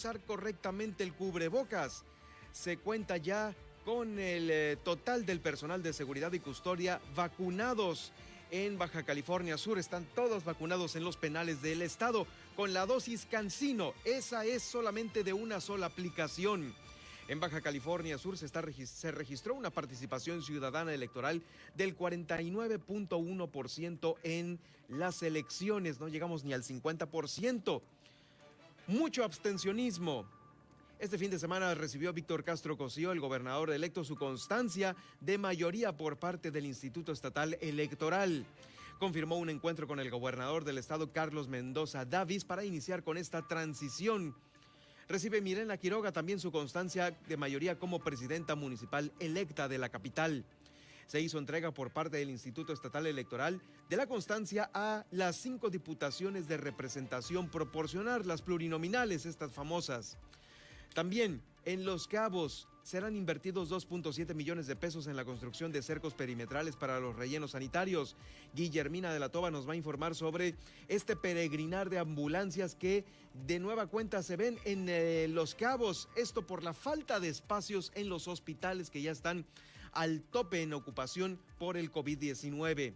usar correctamente el cubrebocas. Se cuenta ya con el eh, total del personal de seguridad y custodia vacunados en Baja California Sur. Están todos vacunados en los penales del estado con la dosis Cancino. Esa es solamente de una sola aplicación. En Baja California Sur se, se registró una participación ciudadana electoral del 49.1% en las elecciones. No llegamos ni al 50%. Mucho abstencionismo. Este fin de semana recibió Víctor Castro Cosío, el gobernador electo, su constancia de mayoría por parte del Instituto Estatal Electoral. Confirmó un encuentro con el gobernador del estado, Carlos Mendoza Davis, para iniciar con esta transición. Recibe Mirena Quiroga también su constancia de mayoría como presidenta municipal electa de la capital se hizo entrega por parte del Instituto Estatal Electoral de la constancia a las cinco diputaciones de representación proporcional, las plurinominales, estas famosas. También en Los Cabos serán invertidos 2.7 millones de pesos en la construcción de cercos perimetrales para los rellenos sanitarios. Guillermina de la Toba nos va a informar sobre este peregrinar de ambulancias que de nueva cuenta se ven en eh, Los Cabos. Esto por la falta de espacios en los hospitales que ya están al tope en ocupación por el COVID-19.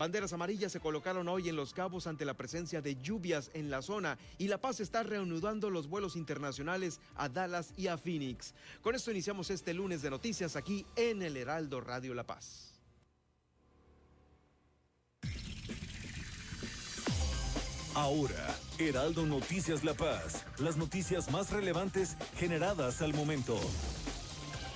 Banderas amarillas se colocaron hoy en Los Cabos ante la presencia de lluvias en la zona y La Paz está reanudando los vuelos internacionales a Dallas y a Phoenix. Con esto iniciamos este lunes de noticias aquí en el Heraldo Radio La Paz. Ahora, Heraldo Noticias La Paz, las noticias más relevantes generadas al momento.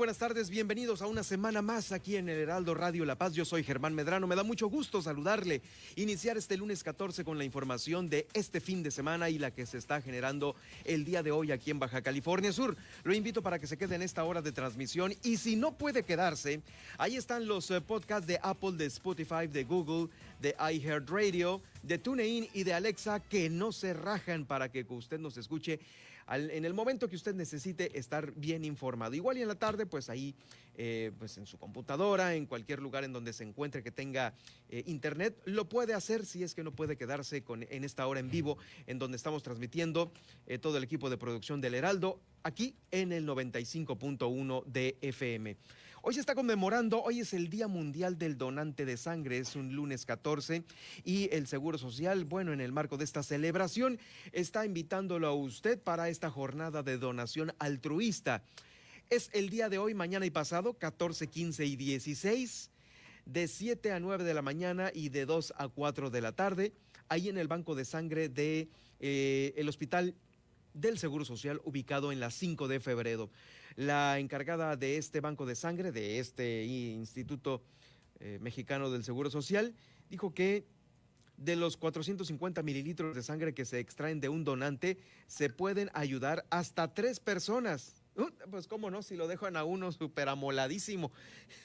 Buenas tardes. Bienvenidos a una semana más aquí en el Heraldo Radio La Paz. Yo soy Germán Medrano. Me da mucho gusto saludarle. Iniciar este lunes 14 con la información de este fin de semana y la que se está generando el día de hoy aquí en Baja California Sur. Lo invito para que se quede en esta hora de transmisión y si no puede quedarse, ahí están los eh, podcasts de Apple, de Spotify, de Google, de iHeartRadio, de TuneIn y de Alexa que no se rajan para que usted nos escuche en el momento que usted necesite estar bien informado. Igual y en la tarde, pues ahí, eh, pues en su computadora, en cualquier lugar en donde se encuentre que tenga eh, internet, lo puede hacer si es que no puede quedarse con, en esta hora en vivo, en donde estamos transmitiendo eh, todo el equipo de producción del Heraldo, aquí en el 95.1 de FM. Hoy se está conmemorando, hoy es el Día Mundial del Donante de Sangre, es un lunes 14 y el Seguro Social, bueno, en el marco de esta celebración, está invitándolo a usted para esta jornada de donación altruista. Es el día de hoy, mañana y pasado, 14, 15 y 16, de 7 a 9 de la mañana y de 2 a 4 de la tarde, ahí en el banco de sangre de eh, el Hospital del Seguro Social ubicado en la 5 de febrero. La encargada de este banco de sangre, de este Instituto eh, Mexicano del Seguro Social, dijo que de los 450 mililitros de sangre que se extraen de un donante, se pueden ayudar hasta tres personas. Uh, pues cómo no, si lo dejan a uno súper amoladísimo.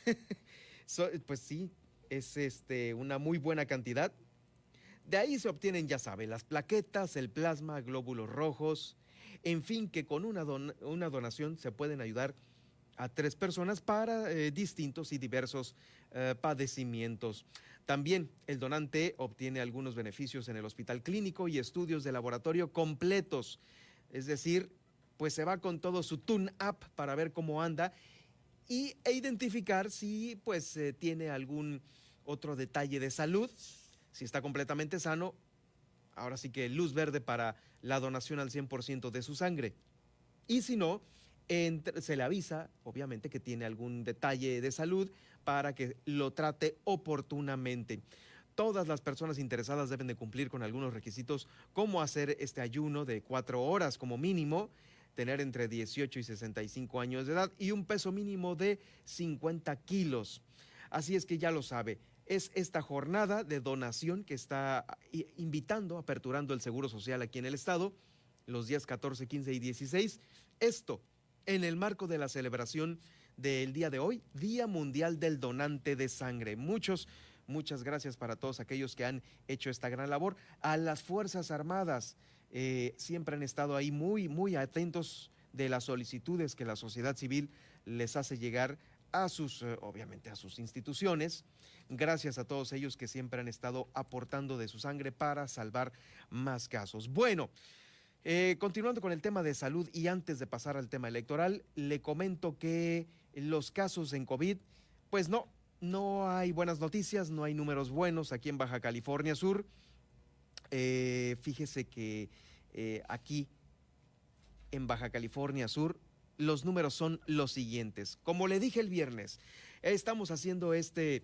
pues sí, es este, una muy buena cantidad. De ahí se obtienen, ya sabe, las plaquetas, el plasma, glóbulos rojos, en fin, que con una, donación se pueden ayudar a tres personas para eh, distintos y diversos eh, padecimientos. También el donante obtiene algunos beneficios en el hospital clínico y estudios de laboratorio completos. Es decir, pues se va con todo su tune-up para ver cómo anda y, e identificar si pues eh, tiene algún otro detalle de salud, si está completamente sano ahora sí que luz verde para la donación al 100% de su sangre. Y si no, se le avisa, obviamente, que tiene algún detalle de salud para que lo trate oportunamente. Todas las personas interesadas deben de cumplir con algunos requisitos, como hacer este ayuno de cuatro horas como mínimo, tener entre 18 y 65 años de edad y un peso mínimo de 50 kilos. Así es que ya lo sabe, es esta jornada de donación que está invitando, aperturando el Seguro Social aquí en el Estado, los días 14, 15 y 16. Esto en el marco de la celebración del día de hoy, Día Mundial del Donante de Sangre. Muchos, muchas gracias para todos aquellos que han hecho esta gran labor. A las Fuerzas Armadas, eh, siempre han estado ahí muy, muy atentos de las solicitudes que la sociedad civil les hace llegar a sus, eh, obviamente, a sus instituciones. Gracias a todos ellos que siempre han estado aportando de su sangre para salvar más casos. Bueno. Eh, continuando con el tema de salud y antes de pasar al tema electoral, le comento que los casos en COVID, pues no, no hay buenas noticias, no hay números buenos aquí en Baja California Sur. Eh, fíjese que aquí en Baja California Sur los números son los siguientes. Como le dije el viernes, estamos haciendo este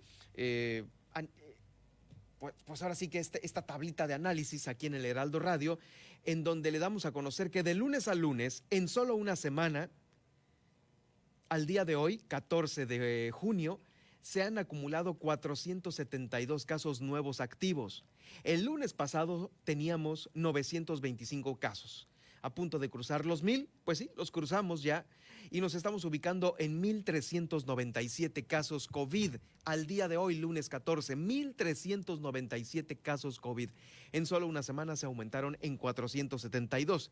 pues, pues, ahora sí que este, esta tablita de análisis aquí en el Heraldo Radio, en donde le damos a conocer que de lunes a lunes, en solo una semana, al día de hoy, 14 de junio, se han acumulado 472 casos nuevos activos. El lunes pasado teníamos 925 casos a punto de cruzar los mil, pues sí, los cruzamos ya y nos estamos ubicando en 1.397 casos COVID. Al día de hoy, lunes 14, 1.397 casos COVID. En solo una semana se aumentaron en 472.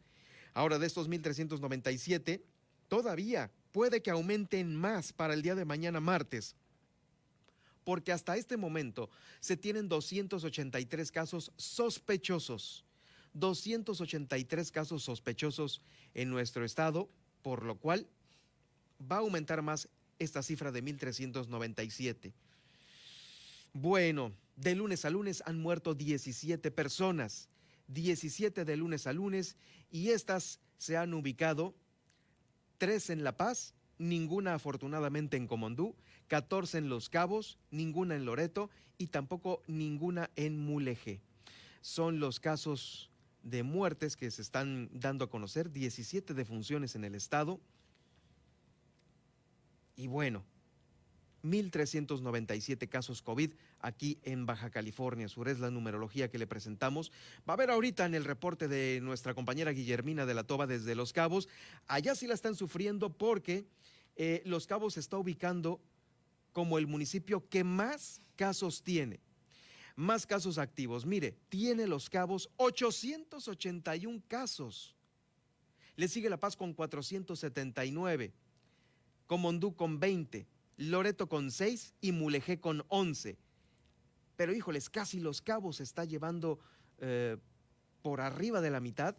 Ahora, de estos 1.397, todavía puede que aumenten más para el día de mañana martes porque hasta este momento se tienen 283 casos sospechosos. 283 casos sospechosos en nuestro estado, por lo cual va a aumentar más esta cifra de 1.397. Bueno, de lunes a lunes han muerto 17 personas, 17 de lunes a lunes, y estas se han ubicado, tres en La Paz, ninguna afortunadamente en Comondú, 14 en Los Cabos, ninguna en Loreto y tampoco ninguna en Mulegé. Son los casos de muertes que se están dando a conocer, 17 defunciones en el estado. Y bueno, 1.397 casos COVID aquí en Baja California Sur. Es la numerología que le presentamos. Va a ver ahorita en el reporte de nuestra compañera Guillermina de la Toba desde Los Cabos. Allá sí la están sufriendo porque eh, Los Cabos se está ubicando como el municipio que más casos tiene más casos activos. Mire, tiene Los Cabos 881 casos. Le sigue La Paz con 479, Comondú con 20, Loreto con 6 y Mulegé con 11. Pero híjoles, casi Los Cabos está llevando eh, por arriba de la mitad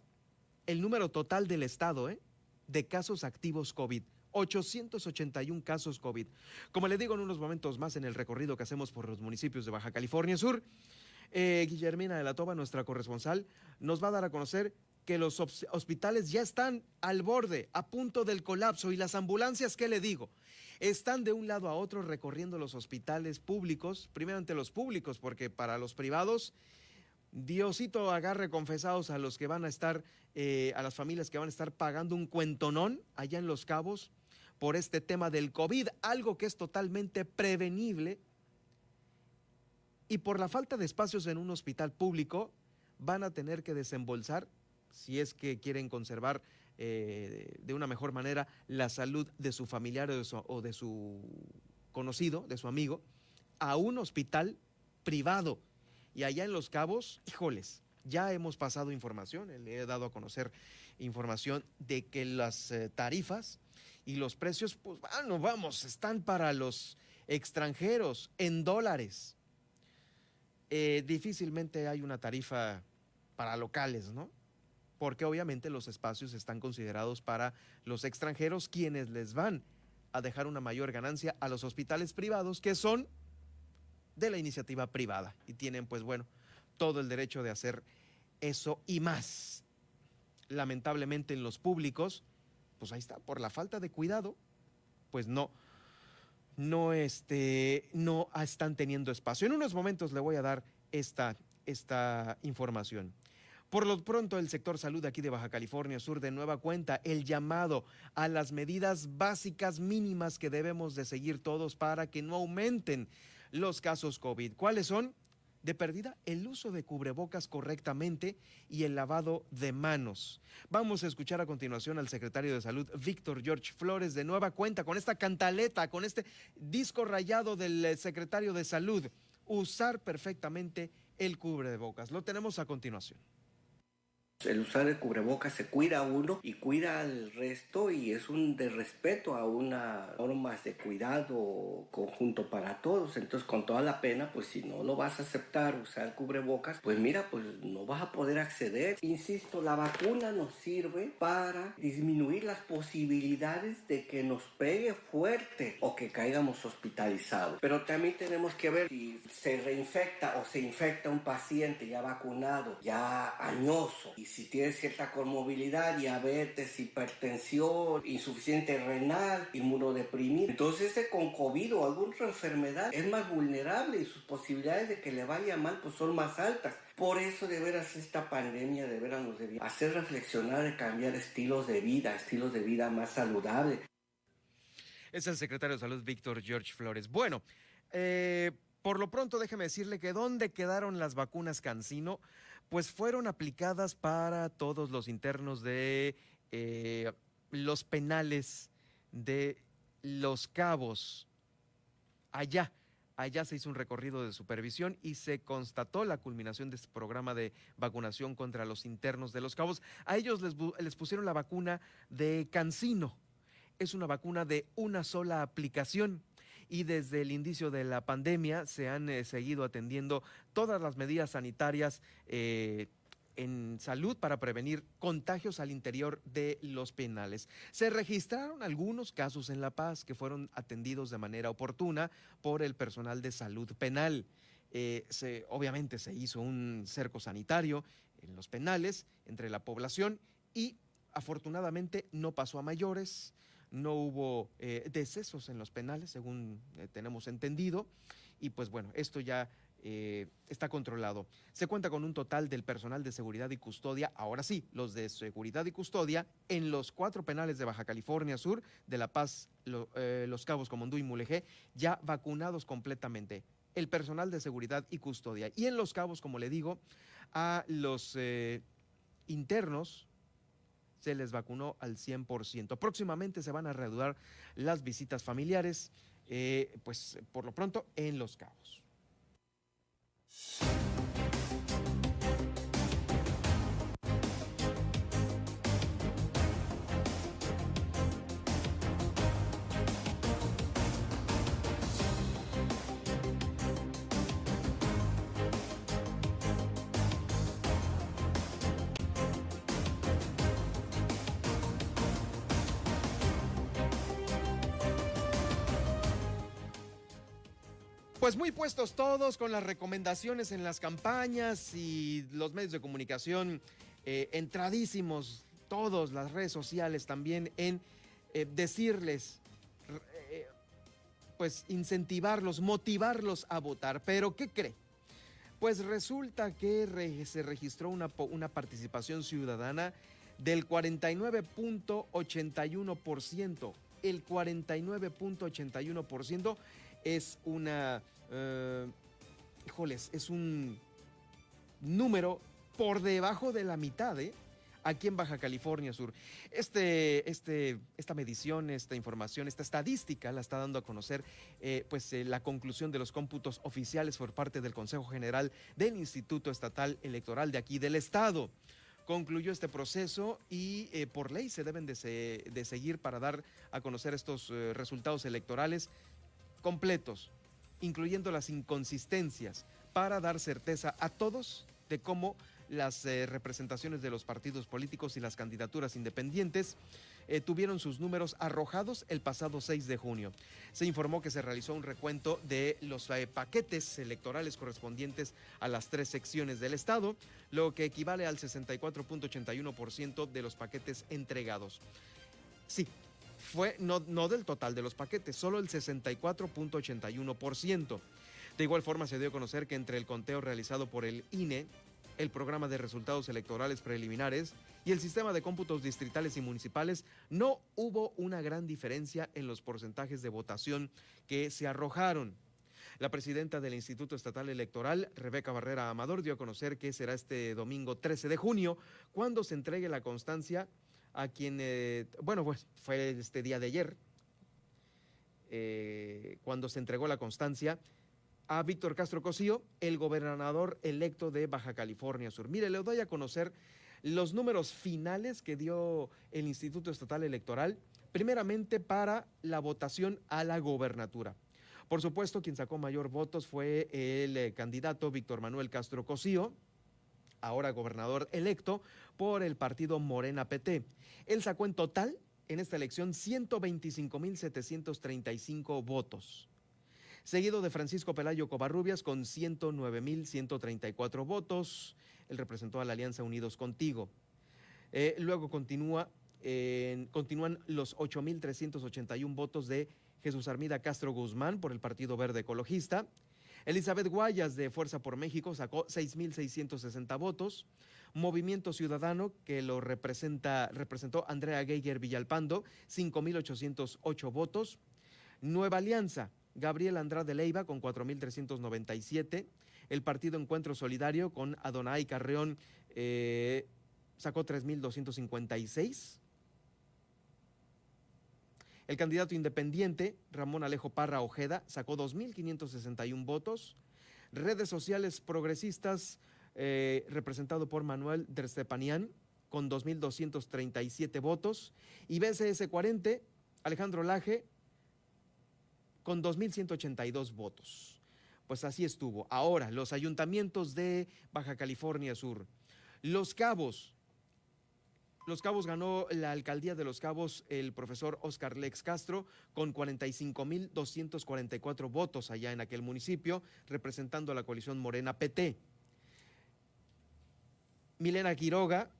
el número total del estado ¿eh? de casos activos COVID. 881 casos COVID. Como le digo en unos momentos más en el recorrido que hacemos por los municipios de Baja California Sur, eh, Guillermina de la Toba, nuestra corresponsal, nos va a dar a conocer que los hospitales ya están al borde, a punto del colapso y las ambulancias, ¿qué le digo? Están de un lado a otro recorriendo los hospitales públicos, primero ante los públicos, porque para los privados, Diosito agarre confesados a los que van a estar, eh, a las familias que van a estar pagando un cuentonón allá en Los Cabos por este tema del COVID, algo que es totalmente prevenible. Y por la falta de espacios en un hospital público, van a tener que desembolsar, si es que quieren conservar eh, de una mejor manera la salud de su familiar o de su, conocido, de su amigo, a un hospital privado. Y allá en Los Cabos, híjoles, ya hemos pasado información, le he dado a conocer información de que las eh, tarifas y los precios, pues bueno, vamos, están para los extranjeros en dólares. Eh, difícilmente hay una tarifa para locales, ¿no? Porque obviamente los espacios están considerados para los extranjeros quienes les van a dejar una mayor ganancia a los hospitales privados que son de la iniciativa privada y tienen pues bueno todo el derecho de hacer eso y más. Lamentablemente en los públicos pues ahí está, por la falta de cuidado, pues no, no, este, no están teniendo espacio. En unos momentos le voy a dar esta, esta información. Por lo pronto, el sector salud aquí de Baja California Sur de nueva cuenta el llamado a las medidas básicas mínimas que debemos de seguir todos para que no aumenten los casos COVID. ¿Cuáles son? De perdida, el uso de cubrebocas correctamente y el lavado de manos. Vamos a escuchar a continuación al secretario de Salud, Víctor George Flores, de nueva cuenta, con esta cantaleta, con este disco rayado del eh, secretario de Salud. Usar perfectamente el cubrebocas. Lo tenemos a continuación. El usar el cubrebocas se cuida a uno y cuida al resto y es un de respeto a una normas de cuidado conjunto para todos. Entonces con toda la pena, pues si no lo vas a aceptar usar cubrebocas, pues mira, pues no vas a poder acceder. Insisto, la vacuna nos sirve para disminuir las posibilidades de que nos pegue fuerte o que caigamos hospitalizados. Pero también tenemos que ver si se reinfecta o se infecta un paciente ya vacunado, ya añoso y si tiene cierta conmovilidad, diabetes, hipertensión, insuficiente renal, inmunodeprimido. Entonces ese con COVID o alguna enfermedad es más vulnerable y sus posibilidades de que le vaya mal pues son más altas. Por eso de veras esta pandemia de veras nos debía hacer reflexionar de cambiar estilos de vida, estilos de vida más saludables. Es el secretario de Salud Víctor George Flores. Bueno, eh, por lo pronto déjeme decirle que dónde quedaron las vacunas Cancino pues fueron aplicadas para todos los internos de eh, los penales de Los Cabos. Allá, allá se hizo un recorrido de supervisión y se constató la culminación de este programa de vacunación contra los internos de Los Cabos. A ellos les, les pusieron la vacuna de Cancino. Es una vacuna de una sola aplicación y desde el inicio de la pandemia se han eh, seguido atendiendo todas las medidas sanitarias. Eh, en salud para prevenir contagios al interior de los penales. Se registraron algunos casos en La Paz que fueron atendidos de manera oportuna por el personal de salud penal. Eh, obviamente se hizo un cerco sanitario en los penales entre la población y afortunadamente no pasó a mayores no hubo eh, decesos en los penales, según eh, tenemos entendido, y pues bueno, esto ya eh, está controlado. Se cuenta con un total del personal de seguridad y custodia, ahora sí, los de seguridad y custodia, en los cuatro penales de Baja California Sur, de La Paz, Los Cabos, Comondú y Mulegé, ya vacunados completamente. El personal de seguridad y custodia. Y en Los Cabos, como le digo, a los internos, se les vacunó al 100%. Próximamente se van a reanudar las visitas familiares, eh, pues por lo pronto en Los Cabos. Pues muy puestos todos con las recomendaciones en las campañas y los medios de comunicación eh, entradísimos, todos, las redes sociales también, en eh, decirles, eh, pues incentivarlos, motivarlos a votar. Pero ¿qué cree? Pues resulta que se registró una, una participación ciudadana del 49.81%. El 49.81% es una, eh, híjoles, es un número por debajo de la mitad, ¿eh? Aquí en Baja California Sur. Este, este, esta medición, esta información, esta estadística la está dando a conocer eh, pues, eh, la conclusión de los cómputos oficiales por parte del Consejo General del Instituto Estatal Electoral de aquí del Estado concluyó este proceso y por ley se deben de, de, seguir para dar a conocer estos resultados electorales completos, incluyendo las inconsistencias, para dar certeza a todos de cómo las eh, representaciones de los partidos políticos y las candidaturas independientes eh, tuvieron sus números arrojados el pasado 6 de junio. Se informó que se realizó un recuento de los eh, paquetes electorales correspondientes a las tres secciones del Estado, lo que equivale al 64.81% de los paquetes entregados Sí, fue no, del total de los paquetes, solo el 64.81%. De igual forma se dio a conocer que entre el conteo realizado por el INE, el programa de resultados electorales preliminares y el sistema de cómputos distritales y municipales, no hubo una gran diferencia en los porcentajes de votación que se arrojaron. La presidenta del Instituto Estatal Electoral, Rebeca Barrera Amador, dio a conocer que será este domingo 13 de junio cuando se entregue la constancia a quien, eh, bueno, pues fue este día de ayer, eh, cuando se entregó la constancia a Víctor Castro Cosío, el gobernador electo de Baja California Sur. Mire, le doy a conocer los números finales que dio el Instituto Estatal Electoral, primeramente para la votación a la gobernatura. Por supuesto, quien sacó mayor votos fue el eh, candidato Víctor Manuel Castro Cosío, ahora gobernador electo por el partido Morena PT. Él sacó en total en esta elección 125.735 votos. Seguido de Francisco Pelayo Covarrubias con 109.134 votos. Él representó a la Alianza Unidos Contigo. Eh, luego continúa, continúan los 8.381 votos de Jesús Armida Castro Guzmán por el Partido Verde Ecologista. Elizabeth Guayas de Fuerza por México sacó 6.660 votos. Movimiento Ciudadano, que lo representa, representó Andrea Geiger Villalpando, 5.808 votos. Nueva Alianza, Gabriel Andrade Leiva con 4.397. El Partido Encuentro Solidario con Adonai Carreón eh, sacó 3.256. El candidato independiente, Ramón Alejo Parra Ojeda, sacó 2.561 votos. Redes sociales progresistas, eh, representado por Manuel Derstepanian, con 2.237 votos. Y BCS 40, Alejandro Laje, con 2.182 votos. Pues así estuvo. Ahora, los ayuntamientos de Baja California Sur. Los Cabos, los Cabos ganó la alcaldía de Los Cabos el profesor Oscar Lex Castro con 45.244 votos allá en aquel municipio, representando a la coalición Morena PT. Milena Quiroga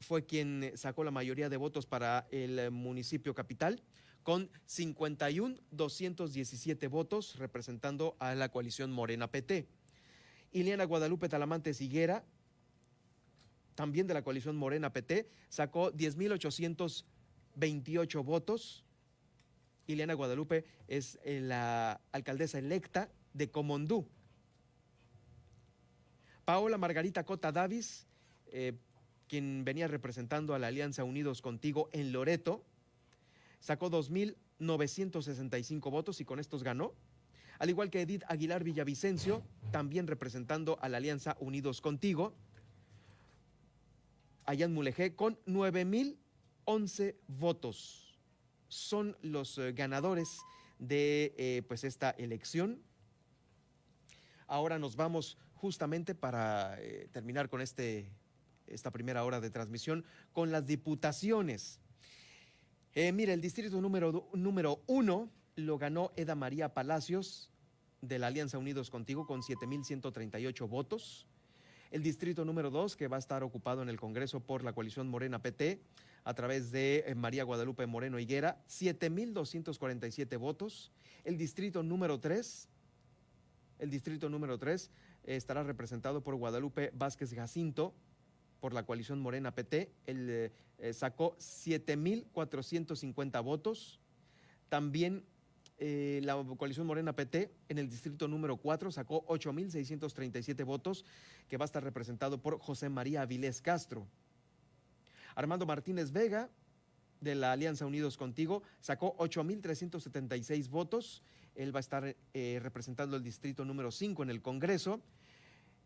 fue quien sacó la mayoría de votos para el municipio capital con 51.217 votos representando a la coalición Morena PT. Ileana Guadalupe Talamante Higuera también de la coalición Morena PT, sacó 10.828 votos. Ileana Guadalupe es eh, la alcaldesa electa de Comondú. Paola Margarita Cota Davis, eh, quien venía representando a la Alianza Unidos Contigo en Loreto, sacó 2.965 votos y con estos ganó. Al igual que Edith Aguilar Villavicencio, también representando a la Alianza Unidos Contigo, Ayan Mulegé con 9.011 votos. Son los eh, ganadores de eh, pues esta elección. Ahora nos vamos justamente para eh, terminar con este, esta primera hora de transmisión con las diputaciones. mire, el distrito número, número uno lo ganó Eda María Palacios de la Alianza Unidos Contigo con 7.138 votos el distrito número 2, que va a estar ocupado en el Congreso por la coalición Morena PT, a través de eh, María Guadalupe Moreno Higuera, 7.247 votos. El distrito número 3, el distrito número 3 estará representado por Guadalupe Vázquez Jacinto, por la coalición Morena PT. Él eh, eh, sacó 7.450 votos. También eh, la coalición Morena PT en el distrito número 4 sacó 8.637 votos, que va a estar representado por José María Avilés Castro. Armando Martínez Vega, de la Alianza Unidos Contigo, sacó 8.376 votos. Él va a estar eh, representando el distrito número 5 en el Congreso.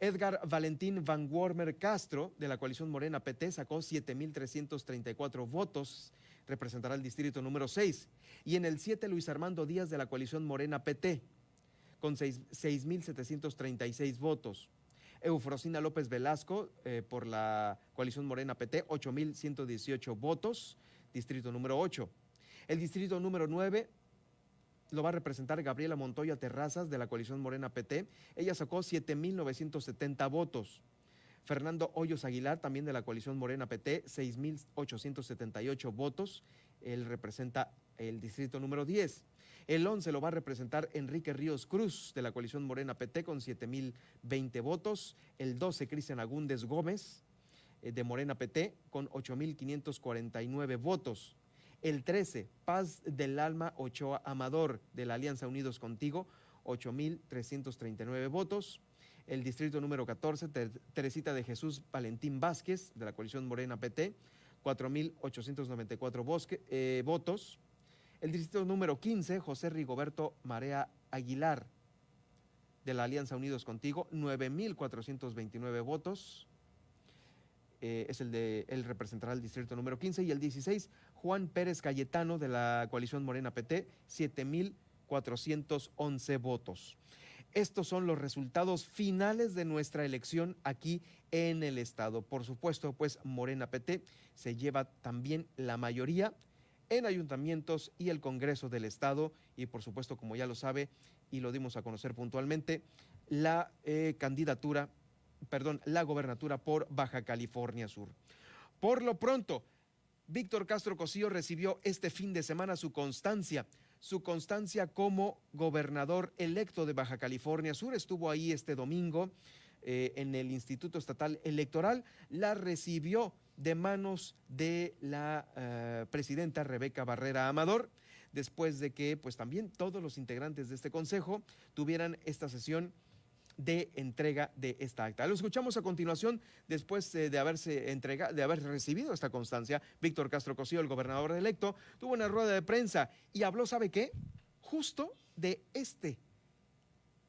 Edgar Valentín Van Wormer Castro, de la coalición Morena PT, sacó 7.334 votos representará el distrito número 6. Y en el 7, Luis Armando Díaz de la coalición Morena PT, con 6.736 votos. Eufrosina López Velasco eh, por la coalición Morena PT, 8.118 votos, distrito número 8. El distrito número 9 lo va a representar Gabriela Montoya Terrazas de la coalición Morena PT. Ella sacó 7.970 votos. Fernando Hoyos Aguilar, también de la coalición Morena PT, 6.878 votos. Él representa el distrito número 10. El 11 lo va a representar Enrique Ríos Cruz de la coalición Morena PT con 7.020 votos. El 12 Cristian Agúndez Gómez eh, de Morena PT con 8.549 votos. El 13 Paz del Alma Ochoa Amador de la Alianza Unidos Contigo 8.339 votos. El distrito número 14 Teresita de Jesús Valentín Vázquez de la coalición Morena PT 4.894 eh, votos. El distrito número 15, José Rigoberto Marea Aguilar, de la Alianza Unidos Contigo, 9.429 votos. Eh, es el de, él representará el distrito número 15. Y el 16, Juan Pérez Cayetano, de la coalición Morena PT, 7.411 votos. Estos son los resultados finales de nuestra elección aquí en el Estado. Por supuesto, pues Morena PT se lleva también la mayoría en ayuntamientos y el Congreso del Estado y por supuesto, como ya lo sabe y lo dimos a conocer puntualmente, la eh, candidatura, perdón, la gobernatura por Baja California Sur. Por lo pronto, Víctor Castro Cosío recibió este fin de semana su constancia, su constancia como gobernador electo de Baja California Sur. Estuvo ahí este domingo eh, en el Instituto Estatal Electoral, la recibió de manos de la eh, presidenta Rebeca Barrera Amador, después de que pues también todos los integrantes de este consejo tuvieran esta sesión de entrega de esta acta. Lo escuchamos a continuación después eh, de haberse de haber recibido esta constancia. Víctor Castro Cosío, el gobernador electo, tuvo una rueda de prensa y habló, ¿sabe qué? Justo de este,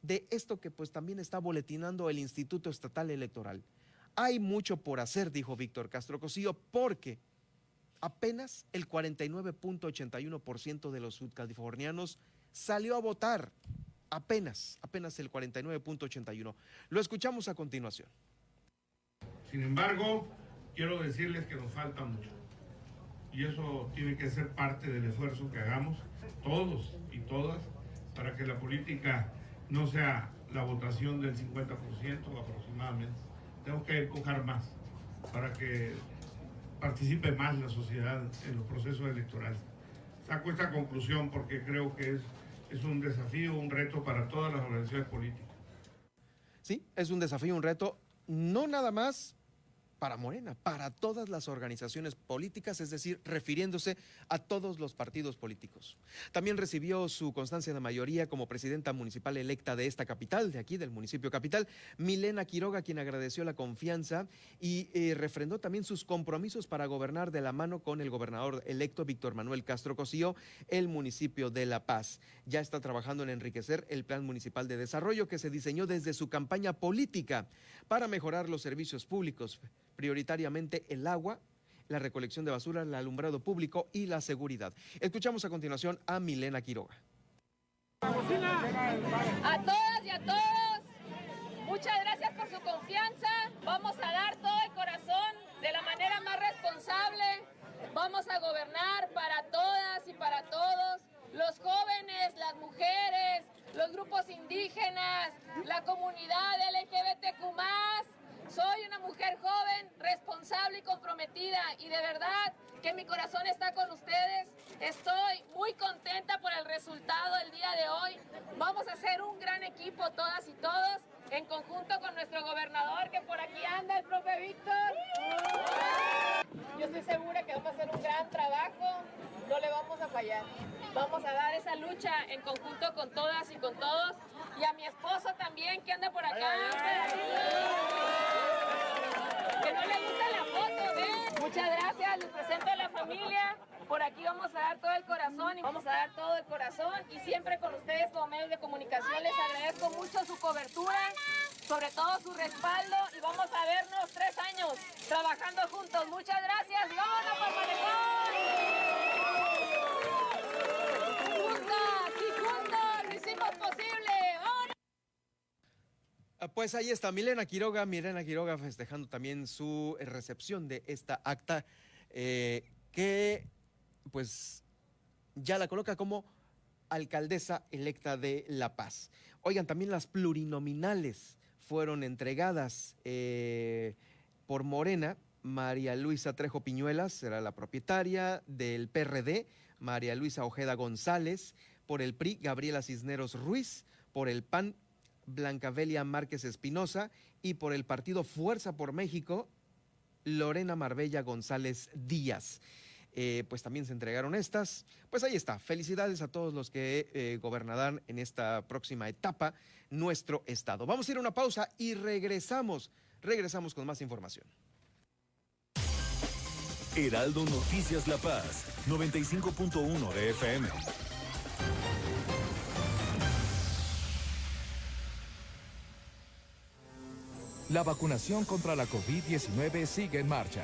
de esto que pues también está boletinando el Instituto Estatal Electoral. Hay mucho por hacer, dijo Víctor Castro Cosío, porque apenas el 49.81% de los sudcalifornianos salió a votar. Apenas, apenas el 49.81. Lo escuchamos a continuación. Sin embargo, quiero decirles que nos falta mucho. Y eso tiene que ser parte del esfuerzo que hagamos todos y todas para que la política no sea la votación del 50% aproximadamente, tengo que empujar más para que participe más la sociedad en los procesos electorales. Saco esta conclusión porque creo que es, es un desafío, un reto para todas las organizaciones políticas. Sí, es un desafío, un reto, no nada más para Morena, para todas las organizaciones políticas, es decir, refiriéndose a todos los partidos políticos. También recibió su constancia de mayoría como presidenta municipal electa de esta capital, de aquí, del municipio capital, Milena Quiroga, quien agradeció la confianza y eh, refrendó también sus compromisos para gobernar de la mano con el gobernador electo Víctor Manuel Castro Cosío, el municipio de La Paz. Ya está trabajando en enriquecer el plan municipal de desarrollo que se diseñó desde su campaña política para mejorar los servicios públicos prioritariamente el agua, la recolección de basura, el alumbrado público y la seguridad. Escuchamos a continuación a Milena Quiroga. A todas y a todos, muchas gracias por su confianza. Vamos a dar todo el corazón de la manera más responsable. Vamos a gobernar para todas y para todos, los jóvenes, las mujeres, los grupos indígenas, la comunidad LGBTQ soy una mujer joven, responsable y comprometida y de verdad que mi corazón está con ustedes. Estoy muy contenta por el resultado del día de hoy. Vamos a ser un gran equipo todas y todos en conjunto con nuestro gobernador que por aquí anda, el profe Víctor. Yo estoy segura que vamos a hacer un gran trabajo, no le vamos a fallar. Vamos a dar esa lucha en conjunto con todas y con todos. Y a mi esposo también que anda por acá. Que no le gusta la foto, ¿ven? Muchas gracias, les presento a la familia. Por aquí vamos a dar todo el corazón y vamos a dar todo el corazón. Y siempre con ustedes como medios de comunicación les agradezco mucho su cobertura, sobre todo su respaldo. Y vamos a vernos tres años trabajando juntos. Muchas gracias. ¡Vámonos por Ah, pues ahí está Milena Quiroga, Milena Quiroga festejando también su recepción de esta acta eh, que pues ya la coloca como alcaldesa electa de La Paz. Oigan, también las plurinominales fueron entregadas eh, por Morena María Luisa Trejo Piñuelas será la propietaria del PRD, María Luisa Ojeda González, por el PRI, Gabriela Cisneros Ruiz, por el PAN, Blancavelia Márquez Espinosa y por el partido Fuerza por México, Lorena Marbella González Díaz. Eh, pues también se entregaron estas. Pues ahí está. Felicidades a todos los que eh, gobernarán en esta próxima etapa nuestro estado. Vamos a ir a una pausa y regresamos. Regresamos con más información. Heraldo Noticias La Paz, 95.1 de FM. La vacunación contra la COVID-19 sigue en marcha.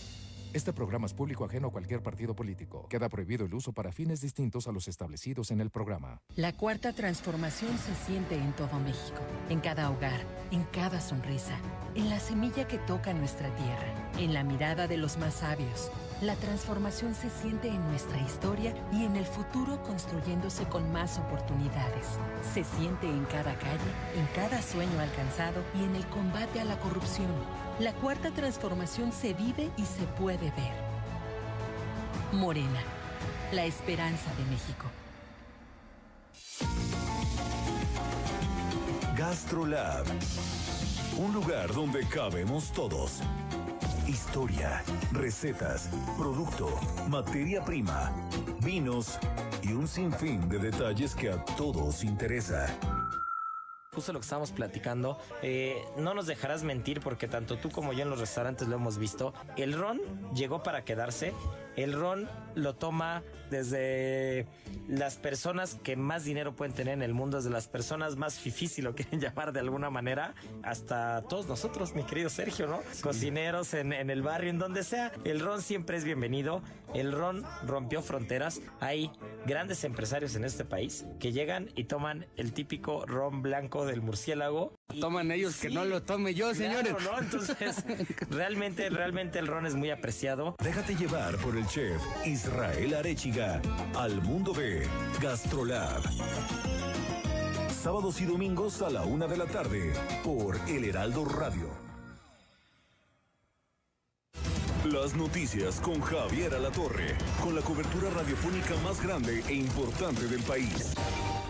Este programa es público ajeno a cualquier partido político. Queda prohibido el uso para fines distintos a los establecidos en el programa. La cuarta transformación se siente en todo México, en cada hogar, en cada sonrisa, en la semilla que toca nuestra tierra, en la mirada de los más sabios. La transformación se siente en nuestra historia y en el futuro construyéndose con más oportunidades. Se siente en cada calle, en cada sueño alcanzado y en el combate a la corrupción. La cuarta transformación se vive y se puede ver. Morena, la esperanza de México. GastroLab, un lugar donde cabemos todos. Historia, recetas, producto, materia prima, vinos y un sinfín de detalles que a todos interesa justo lo que estábamos platicando, eh, no nos dejarás mentir porque tanto tú como yo en los restaurantes lo hemos visto. El ron llegó para quedarse. El ron lo toma desde las personas que más dinero pueden tener en el mundo, desde las personas más fifís, si lo quieren llamar de alguna manera, hasta todos nosotros, mi querido Sergio, ¿no? Cocineros en, en, el barrio, en donde sea. El ron siempre es bienvenido. El ron rompió fronteras. Hay grandes empresarios en este país que llegan y toman el típico ron blanco del murciélago. Toman ellos, que no lo tome yo, señores. ¿no? Entonces, realmente, realmente el ron es muy apreciado. Déjate llevar por el chef Israel Arechiga al mundo de GastroLab. Sábados y domingos a la una de la tarde por El Heraldo Radio. Las noticias con Javier Alatorre, con la cobertura radiofónica más grande e importante del país.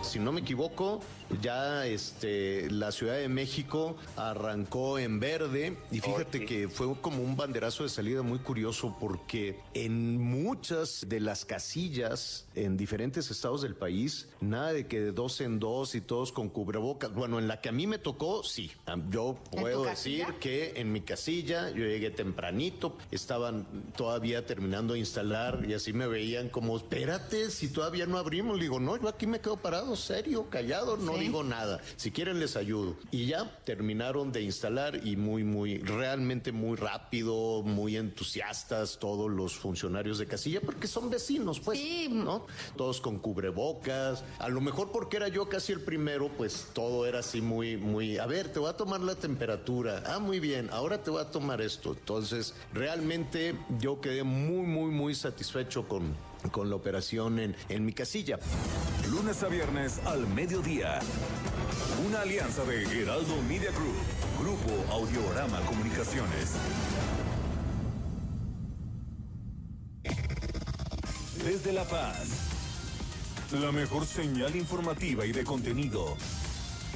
Si no me equivoco, ya este, la Ciudad de México arrancó en verde y fíjate que fue como un banderazo de salida muy curioso porque en muchas de las casillas en diferentes estados del país, nada de que de dos en dos y todos con cubrebocas. Bueno, en la que a mí me tocó, sí. Yo puedo decir que en mi casilla yo llegué tempranito, estaban todavía terminando de instalar y así me veían como, espérate, si todavía no abrimos. Le digo, no, yo aquí me quedo parado, serio, callado, no digo nada. Si quieren les ayudo. Y ya terminaron de instalar y muy, muy, realmente muy rápido, muy entusiastas todos los funcionarios de casilla porque son vecinos, pues, ¿no? Todos con cubrebocas. A lo mejor porque era yo casi el primero, pues todo era así muy, muy, a ver, te voy a tomar la temperatura. Ah, muy bien, ahora te voy a tomar esto. Entonces, realmente yo quedé muy, muy, muy satisfecho con, con la operación en, en mi casilla. Lunes a viernes al mediodía. Una alianza de Heraldo Media Group, Grupo Audiorama Comunicaciones. Desde La Paz, la mejor señal informativa y de contenido.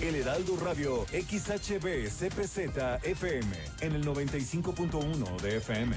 El Heraldo Radio XHB CPZ FM en el 95.1 de FM.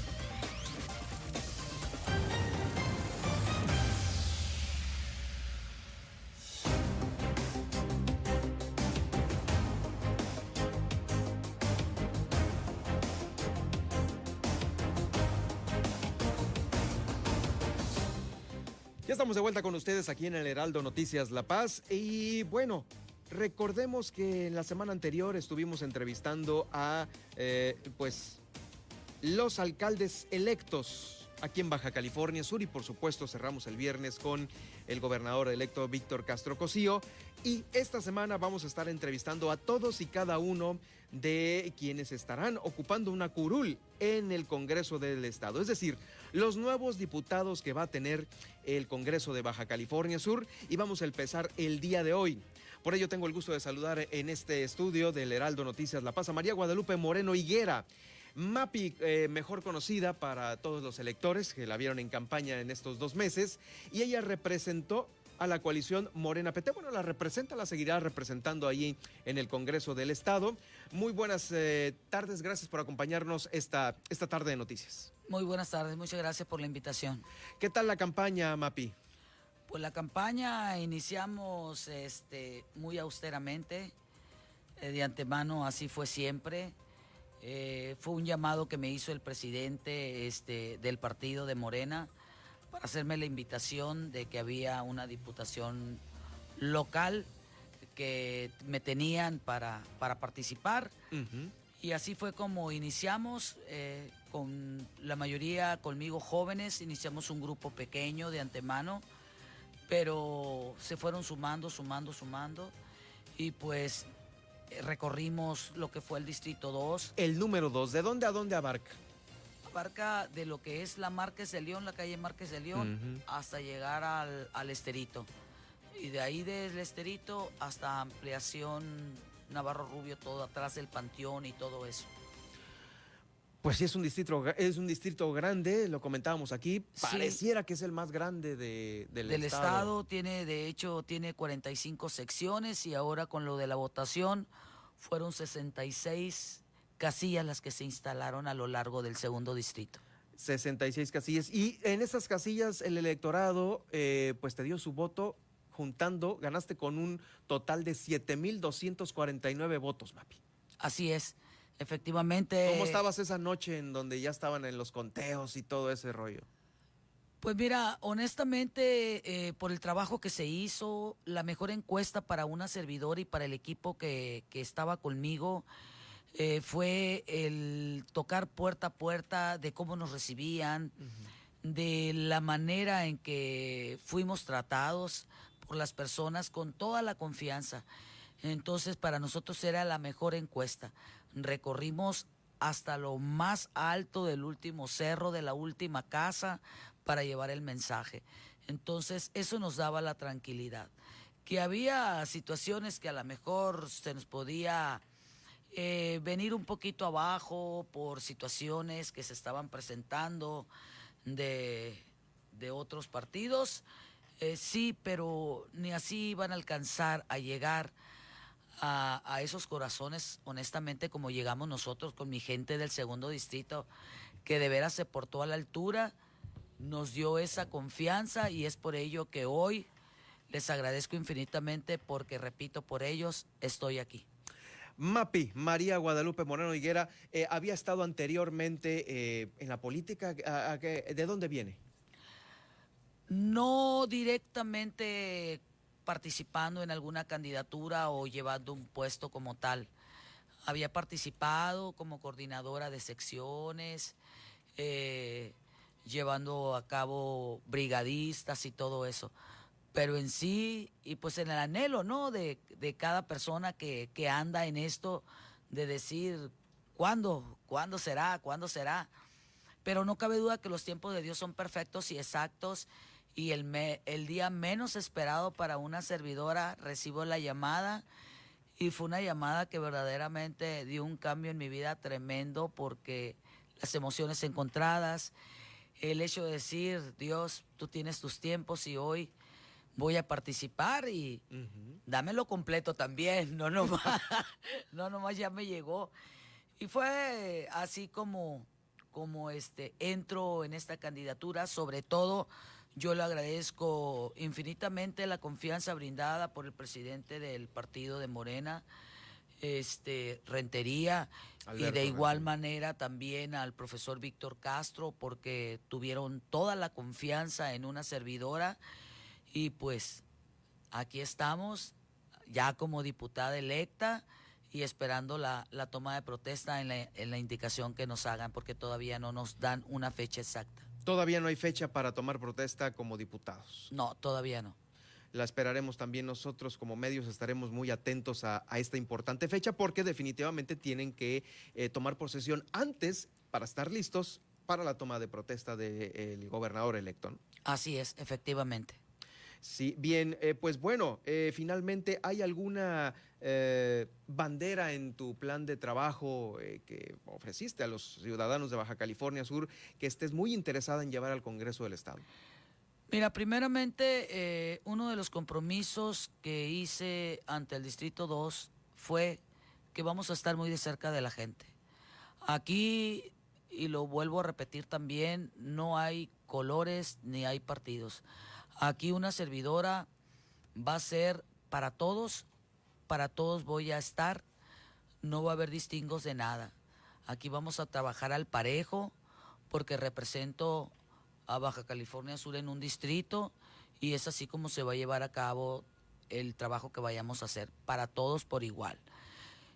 Estamos de vuelta con ustedes aquí en el Heraldo Noticias La Paz. Y bueno, recordemos que en la semana anterior estuvimos entrevistando a eh, pues los alcaldes electos aquí en Baja California Sur. Y por supuesto cerramos el viernes con el gobernador electo Víctor Castro Cosío. Y esta semana vamos a estar entrevistando a todos y cada uno de quienes estarán ocupando una curul en el Congreso del Estado, es decir, los nuevos diputados que va a tener el Congreso de Baja California Sur y vamos a empezar el día de hoy. Por ello tengo el gusto de saludar en este estudio del Heraldo Noticias La Paz a María Guadalupe Moreno Higuera. Mapi, eh, mejor conocida para todos los electores que la vieron en campaña en estos dos meses, y ella representó a la coalición Morena PT. Bueno, la representa, la seguirá representando ahí en el Congreso del Estado. Muy buenas eh, tardes, gracias por acompañarnos esta, esta tarde de noticias. Muy buenas tardes, muchas gracias por la invitación. ¿Qué tal la campaña, Mapi? Pues la campaña iniciamos este, muy austeramente, eh, de antemano así fue siempre. Eh, fue un llamado que me hizo el presidente este, del partido de Morena para hacerme la invitación de que había una diputación local que me tenían para, para participar. Y así fue como iniciamos, eh, con la mayoría conmigo jóvenes, iniciamos un grupo pequeño de antemano, pero se fueron sumando, sumando, sumando. Y pues recorrimos lo que fue el Distrito 2. El número 2, ¿de dónde a dónde abarca? Abarca de lo que es la Márquez de León, la calle Márquez de León, hasta llegar al, al, Esterito. Y de ahí del Esterito hasta ampliación Navarro Rubio, todo atrás del Panteón y todo eso. Pues sí, es un distrito, es un distrito grande, lo comentábamos aquí. Pareciera que es el más grande de, del, del estado. estado. Tiene, de hecho, tiene 45 secciones y ahora con lo de la votación fueron 66 casillas las que se instalaron a lo largo del segundo distrito. 66 casillas. Y en esas casillas el electorado eh, pues te dio su voto juntando, ganaste con un total de 7.249 votos, Mapi. Así es. Efectivamente. ¿Cómo estabas esa noche en donde ya estaban en los conteos y todo ese rollo? Pues mira, honestamente, eh, por el trabajo que se hizo, la mejor encuesta para una servidora y para el equipo que, que estaba conmigo eh, fue el tocar puerta a puerta de cómo nos recibían, de la manera en que fuimos tratados por las personas con toda la confianza. Entonces, para nosotros era la mejor encuesta recorrimos hasta lo más alto del último cerro, de la última casa, para llevar el mensaje. Entonces, eso nos daba la tranquilidad. Que había situaciones que a lo mejor se nos podía eh, venir un poquito abajo por situaciones que se estaban presentando de, otros partidos, eh, sí, pero ni así iban a alcanzar a llegar a, esos corazones, honestamente, como llegamos nosotros con mi gente del segundo distrito, que de veras se portó a la altura, nos dio esa confianza y es por ello que hoy les agradezco infinitamente porque, repito, por ellos estoy aquí. Mapi, María Guadalupe Moreno Higuera, eh, había estado anteriormente eh, en la política. ¿De dónde viene? No directamente participando en alguna candidatura o llevando un puesto como tal. Había participado como coordinadora de secciones, eh, llevando a cabo brigadistas y todo eso. Pero en sí, y pues en el anhelo, ¿no? De, cada persona que, que anda en esto, de decir, ¿cuándo? ¿Cuándo será? ¿Cuándo será? Pero no cabe duda que los tiempos de Dios son perfectos y exactos y el, el día menos esperado para una servidora recibo la llamada y fue una llamada que verdaderamente dio un cambio en mi vida tremendo porque las emociones encontradas, el hecho de decir, Dios, tú tienes tus tiempos y hoy voy a participar y dámelo completo también, no nomás, no nomás ya me llegó. Y fue así como, como este, entro en esta candidatura, sobre todo yo le agradezco infinitamente la confianza brindada por el presidente del partido de Morena, este Rentería, y de igual manera también al profesor Víctor Castro, porque tuvieron toda la confianza en una servidora Y pues aquí estamos, ya como diputada electa y esperando la, la toma de protesta en la, en la indicación que nos hagan, porque todavía no nos dan una fecha exacta. Todavía no hay fecha para tomar protesta como diputados. No, todavía no. La esperaremos también nosotros como medios, estaremos muy atentos a, a esta importante fecha porque definitivamente tienen que eh, tomar posesión antes para estar listos para la toma de protesta del gobernador electo. ¿no? Así es, efectivamente. Sí, bien, eh, pues bueno, eh, finalmente, ¿hay alguna eh, bandera en tu plan de trabajo que ofreciste a los ciudadanos de Baja California Sur que estés muy interesada en llevar al Congreso del Estado? Mira, primeramente, uno de los compromisos que hice ante el Distrito 2 fue que vamos a estar muy de cerca de la gente. Aquí, y lo vuelvo a repetir también, no hay colores ni hay partidos. Aquí una servidora va a ser para todos, para todos voy a estar, no va a haber distingos de nada. Aquí vamos a trabajar al parejo porque represento a Baja California Sur en un distrito y es así como se va a llevar a cabo el trabajo que vayamos a hacer para todos por igual.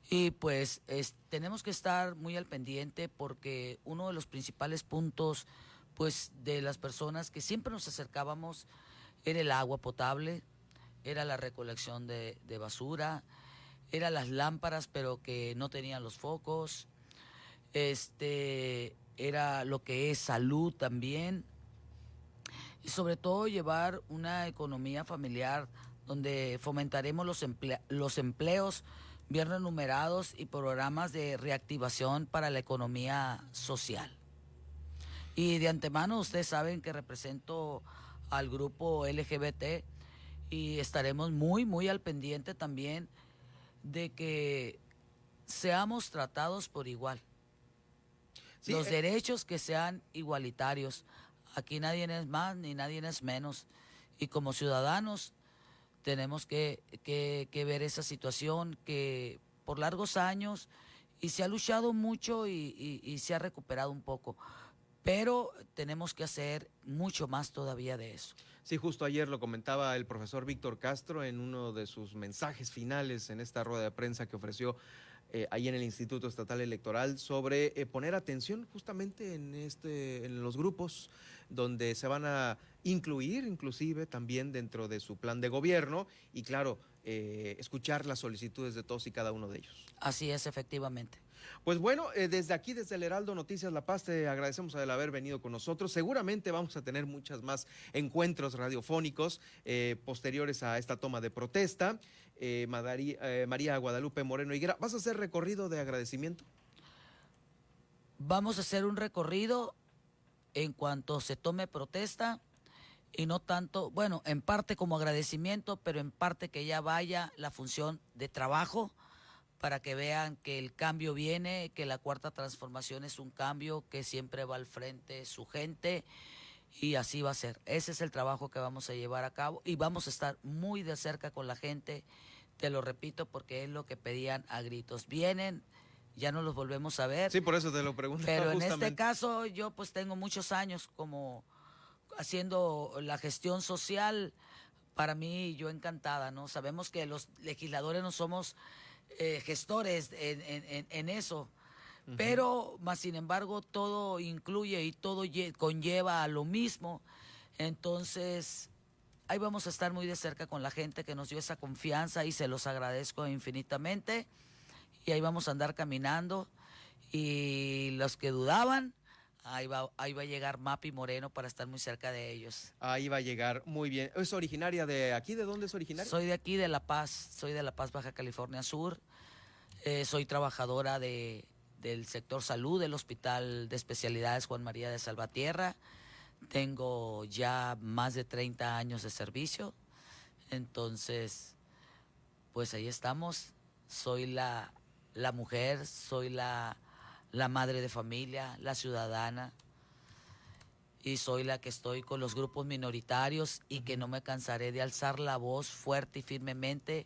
Y pues es, tenemos que estar muy al pendiente porque uno de los principales puntos pues de las personas que siempre nos acercábamos era el agua potable, era la recolección de, basura, eran las lámparas pero que no tenían los focos, este era lo que es salud también y sobre todo llevar una economía familiar donde fomentaremos los, los empleos bien renumerados y programas de reactivación para la economía social. Y de antemano ustedes saben que represento al grupo LGBT y estaremos muy, muy al pendiente también de que seamos tratados por igual. Sí, Los eh... derechos que sean igualitarios. Aquí nadie es más ni nadie es menos. Y como ciudadanos tenemos que, que, que, ver esa situación que por largos años y se ha luchado mucho y, y, y se ha recuperado un poco. Pero tenemos que hacer mucho más todavía de eso. Sí, justo ayer lo comentaba el profesor Víctor Castro en uno de sus mensajes finales en esta rueda de prensa que ofreció eh, ahí en el Instituto Estatal Electoral sobre eh, poner atención justamente en, este, en los grupos donde se van a incluir inclusive también dentro de su plan de gobierno y claro, eh, escuchar las solicitudes de todos y cada uno de ellos. Así es, efectivamente. Pues bueno, eh, desde aquí, desde el Heraldo Noticias La Paz, te agradecemos el haber venido con nosotros. Seguramente vamos a tener muchas más encuentros radiofónicos eh, posteriores a esta toma de protesta. Eh, María Guadalupe Moreno Higuera, ¿vas a hacer recorrido de agradecimiento? Vamos a hacer un recorrido en cuanto se tome protesta y no tanto, bueno, en parte como agradecimiento, pero en parte que ya vaya la función de trabajo para que vean que el cambio viene, que la cuarta transformación es un cambio que siempre va al frente su gente y así va a ser. Ese es el trabajo que vamos a llevar a cabo y vamos a estar muy de cerca con la gente, te lo repito porque es lo que pedían a gritos. Vienen, ya no los volvemos a ver. Sí, por eso te lo pregunto. Pero en este caso yo pues tengo muchos años como haciendo la gestión social. Para mí, yo encantada, ¿no? Sabemos que los legisladores no somos eh, gestores en, en, en eso. Uh -huh. Pero, más sin embargo, todo incluye y todo conlleva a lo mismo. Entonces, ahí vamos a estar muy de cerca con la gente que nos dio esa confianza y se los agradezco infinitamente. Y ahí vamos a andar caminando. Y los que dudaban, Ahí va, ahí va a llegar Mapi Moreno para estar muy cerca de ellos. Ahí va a llegar, muy bien. ¿Es originaria de aquí? ¿De dónde es originaria? Soy de aquí, de La Paz. Soy de La Paz, Baja California Sur. Eh, soy trabajadora de, del sector salud del Hospital de Especialidades Juan María de Salvatierra. Tengo ya más de 30 años de servicio. Entonces, pues ahí estamos. Soy la, la mujer, soy la la madre de familia, la ciudadana, y soy la que estoy con los grupos minoritarios y que no me cansaré de alzar la voz fuerte y firmemente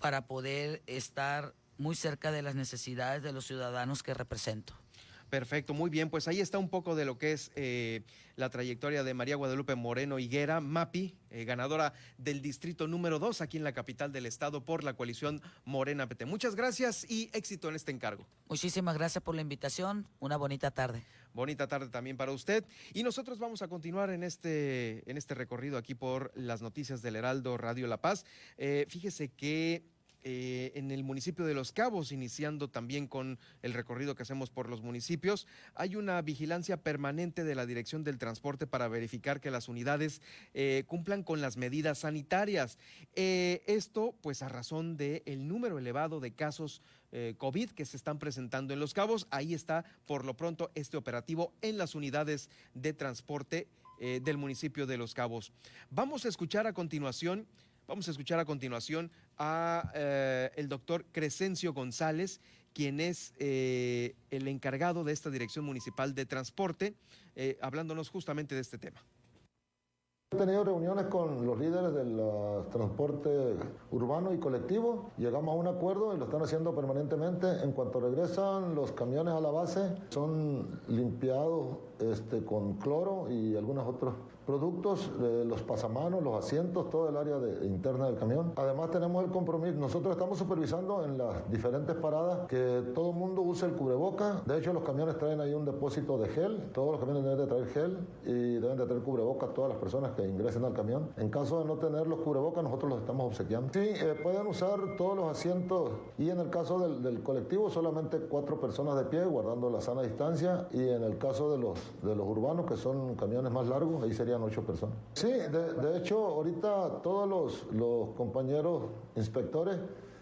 para poder estar muy cerca de las necesidades de los ciudadanos que represento. Perfecto, muy bien. Pues ahí está un poco de lo que es eh, la trayectoria de María Guadalupe Moreno Higuera, MAPI, eh, ganadora del distrito número 2 aquí en la capital del estado por la coalición Morena PT. Muchas gracias y éxito en este encargo. Muchísimas gracias por la invitación. Una bonita tarde. Bonita tarde también para usted. Y nosotros vamos a continuar en este, en este recorrido aquí por las noticias del Heraldo Radio La Paz. Eh, fíjese que eh, en el municipio de Los Cabos, iniciando también con el recorrido que hacemos por los municipios, hay una vigilancia permanente de la Dirección del Transporte para verificar que las unidades eh, cumplan con las medidas sanitarias. Eh, esto, pues, a razón del el número elevado de casos COVID que se están presentando en Los Cabos. Ahí está, por lo pronto, este operativo en las unidades de transporte del municipio de Los Cabos. Vamos a escuchar a continuación Vamos a escuchar a continuación a eh, el doctor Crescencio González, quien es eh, el encargado de esta Dirección Municipal de Transporte, eh, hablándonos justamente de este tema. He tenido reuniones con los líderes del transporte urbano y colectivo. Llegamos a un acuerdo y lo están haciendo permanentemente. En cuanto regresan los camiones a la base, son limpiados este, con cloro y algunos otros productos, eh, los pasamanos, los asientos, todo el área interna del camión. Además tenemos el compromiso, nosotros estamos supervisando en las diferentes paradas que todo el mundo use el cubreboca. De hecho los camiones traen ahí un depósito de gel, todos los camiones deben de traer gel y deben de traer cubrebocas todas las personas que ingresen al camión. En caso de no tener los cubrebocas nosotros los estamos obsequiando. Sí, eh, pueden usar todos los asientos y en el caso del, del colectivo solamente cuatro personas de pie guardando la sana distancia y en el caso de los, de los urbanos que son camiones más largos ahí serían ocho personas. Sí, de, hecho, ahorita todos los, compañeros inspectores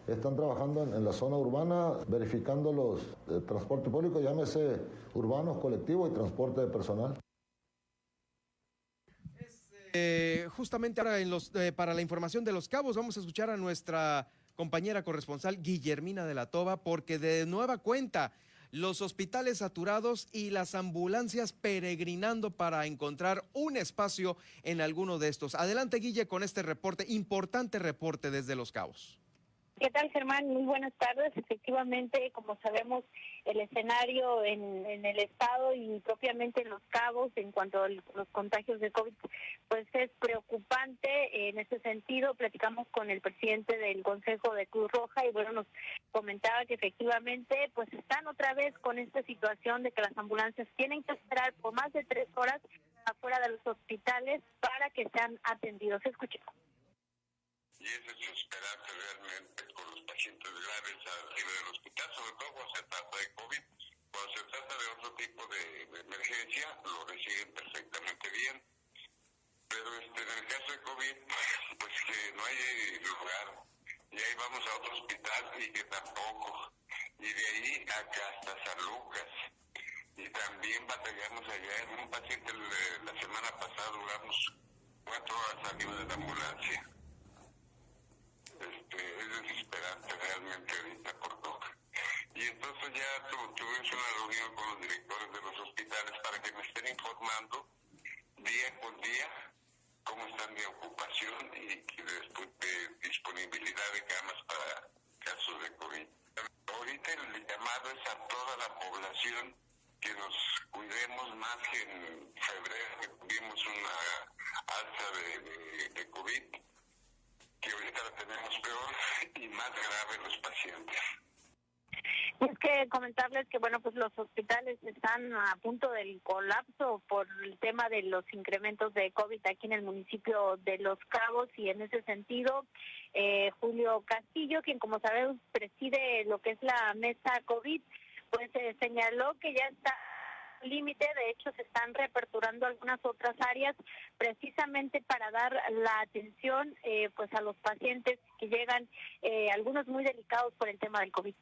están trabajando en, la zona urbana verificando los eh, transporte público, llámese urbanos, colectivos y transporte de personal. Eh, justamente ahora en los, eh, para la información de los cabos vamos a escuchar a nuestra compañera corresponsal Guillermina de la Toba porque de nueva cuenta los hospitales saturados y las ambulancias peregrinando para encontrar un espacio en alguno de estos. Adelante, Guille, con este reporte, importante reporte desde Los Cabos. ¿Qué tal, Germán? Muy buenas tardes. Efectivamente, como sabemos, el escenario en, el estado y propiamente en los cabos en cuanto a los contagios de COVID, pues es preocupante. En ese sentido, platicamos con el presidente del Consejo de Cruz Roja y bueno, nos comentaba que efectivamente, pues están otra vez con esta situación de que las ambulancias tienen que esperar por más de tres horas afuera de los hospitales para que sean atendidos. Escuchemos y es desesperante realmente pacientes graves arriba del hospital, sobre todo cuando se trata de COVID. Cuando se trata de otro tipo de, emergencia, lo reciben perfectamente bien. Pero este, en el caso de COVID, pues que no hay lugar. Y ahí vamos a otro hospital y que tampoco. Y de ahí acá hasta San Lucas. Y también batallamos allá. En un paciente la semana pasada duramos cuatro horas arriba de la ambulancia es desesperante realmente ahorita por todo. Y entonces ya tuvimos una reunión con los directores de los hospitales para que me estén informando día por día cómo está mi ocupación y, después de disponibilidad de camas para casos de COVID. Ahorita el llamado es a toda la población que nos cuidemos más que en febrero que tuvimos una alza de COVID que ahorita la tenemos peor y más grave los pacientes. Es que comentarles que bueno pues los hospitales están a punto del colapso por el tema de los incrementos de COVID aquí en el municipio de Los Cabos y en ese sentido eh, Julio Castillo, quien como sabemos preside lo que es la mesa COVID, pues eh, señaló que ya está límite, de hecho se están reaperturando algunas otras áreas precisamente para dar la atención eh, pues a los pacientes que llegan, eh, algunos muy delicados por el tema del COVID.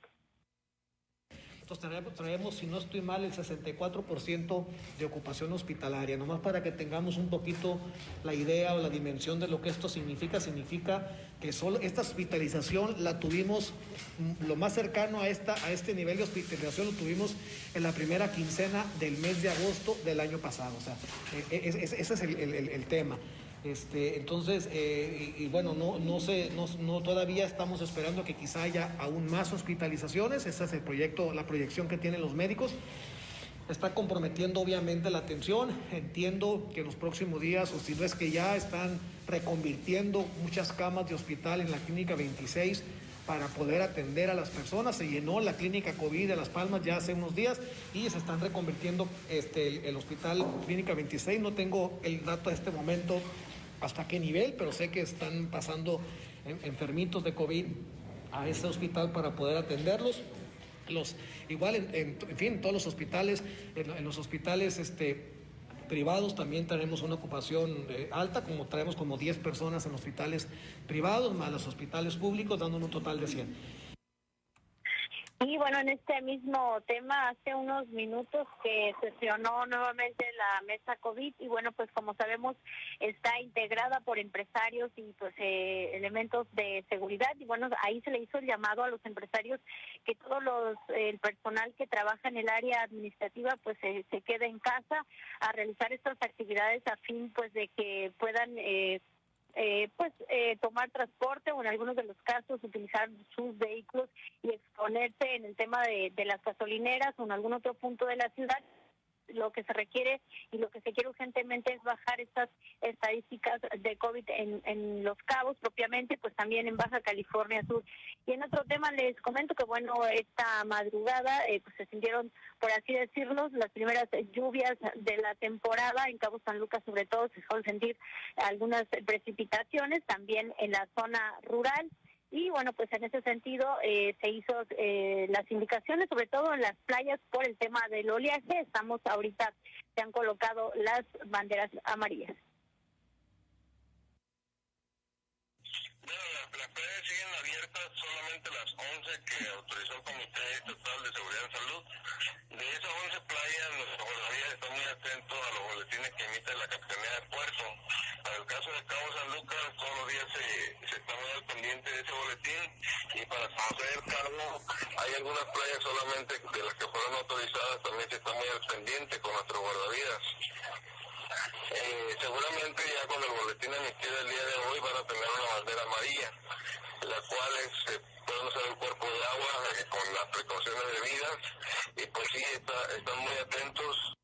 Nosotros traemos, si no estoy mal, el 64% de ocupación hospitalaria. Nomás para que tengamos un poquito la idea o la dimensión de lo que esto significa, significa que solo esta hospitalización la tuvimos, mm, lo más cercano a, esta, a este nivel de hospitalización lo tuvimos en la primera quincena del mes de agosto del año pasado. O sea, e, e, ese es el tema. Este, entonces, eh, y, bueno, no, no, sé, no, todavía estamos esperando que quizá haya aún más hospitalizaciones. Ese es el proyecto, la proyección que tienen los médicos. está comprometiendo obviamente la atención. Entiendo que en los próximos días, o si no es que ya están reconvirtiendo muchas camas de hospital en la clínica 26 para poder atender a las personas. Se llenó la clínica COVID de Las Palmas ya hace unos días y se están reconvirtiendo este, el, hospital clínica 26. No tengo el dato a este momento hasta qué nivel, pero sé que están pasando enfermitos de COVID a ese hospital para poder atenderlos. Los, igual, en, en, fin, todos los hospitales, en, los hospitales este, privados también tenemos una ocupación eh, alta, como traemos como 10 personas en hospitales privados, más los hospitales públicos, dando un total de 100. Y bueno, en este mismo tema, hace unos minutos que sesionó nuevamente la mesa COVID y bueno, pues como sabemos está integrada por empresarios y pues eh, elementos de seguridad y bueno, ahí se le hizo el llamado a los empresarios que todos los el personal que trabaja en el área administrativa pues se quede en casa a realizar estas actividades a fin pues de que puedan eh, eh, pues eh, tomar transporte o en algunos de los casos utilizar sus vehículos y exponerse en el tema de, de las gasolineras o en algún otro punto de la ciudad lo que se requiere y lo que se quiere urgentemente es bajar estas estadísticas de COVID en, en Los Cabos propiamente, pues también en Baja California Sur. Y en otro tema les comento que, bueno, esta madrugada eh, pues se sintieron, por así decirlo, las primeras lluvias de la temporada en Cabo San Lucas, sobre todo se suelen sentir algunas precipitaciones, también en la zona rural. Y bueno, pues en ese sentido eh, se hizo eh, las indicaciones, sobre todo en las playas, por el tema del oleaje. Estamos ahorita, se han colocado las banderas amarillas. Bueno, las, playas siguen abiertas, solamente las 11 que autorizó el Comité Estatal de Seguridad en Salud. De esas 11 playas, los guardavidas están muy atentos a los boletines que emite la Capitanía de Puerto. Para el caso de Cabo San Lucas, todos los días se, se está muy al pendiente de ese boletín y para conocer el cargo, hay algunas playas solamente de las que fueron autorizadas, también se está muy al pendiente con nuestros guardavidas. Eh, seguramente ya con el boletín emitido el día de hoy van a tener una bandera amarilla, la cual es, eh, pueden usar el cuerpo de agua eh, con las precauciones debidas y pues sí, está, están muy atentos.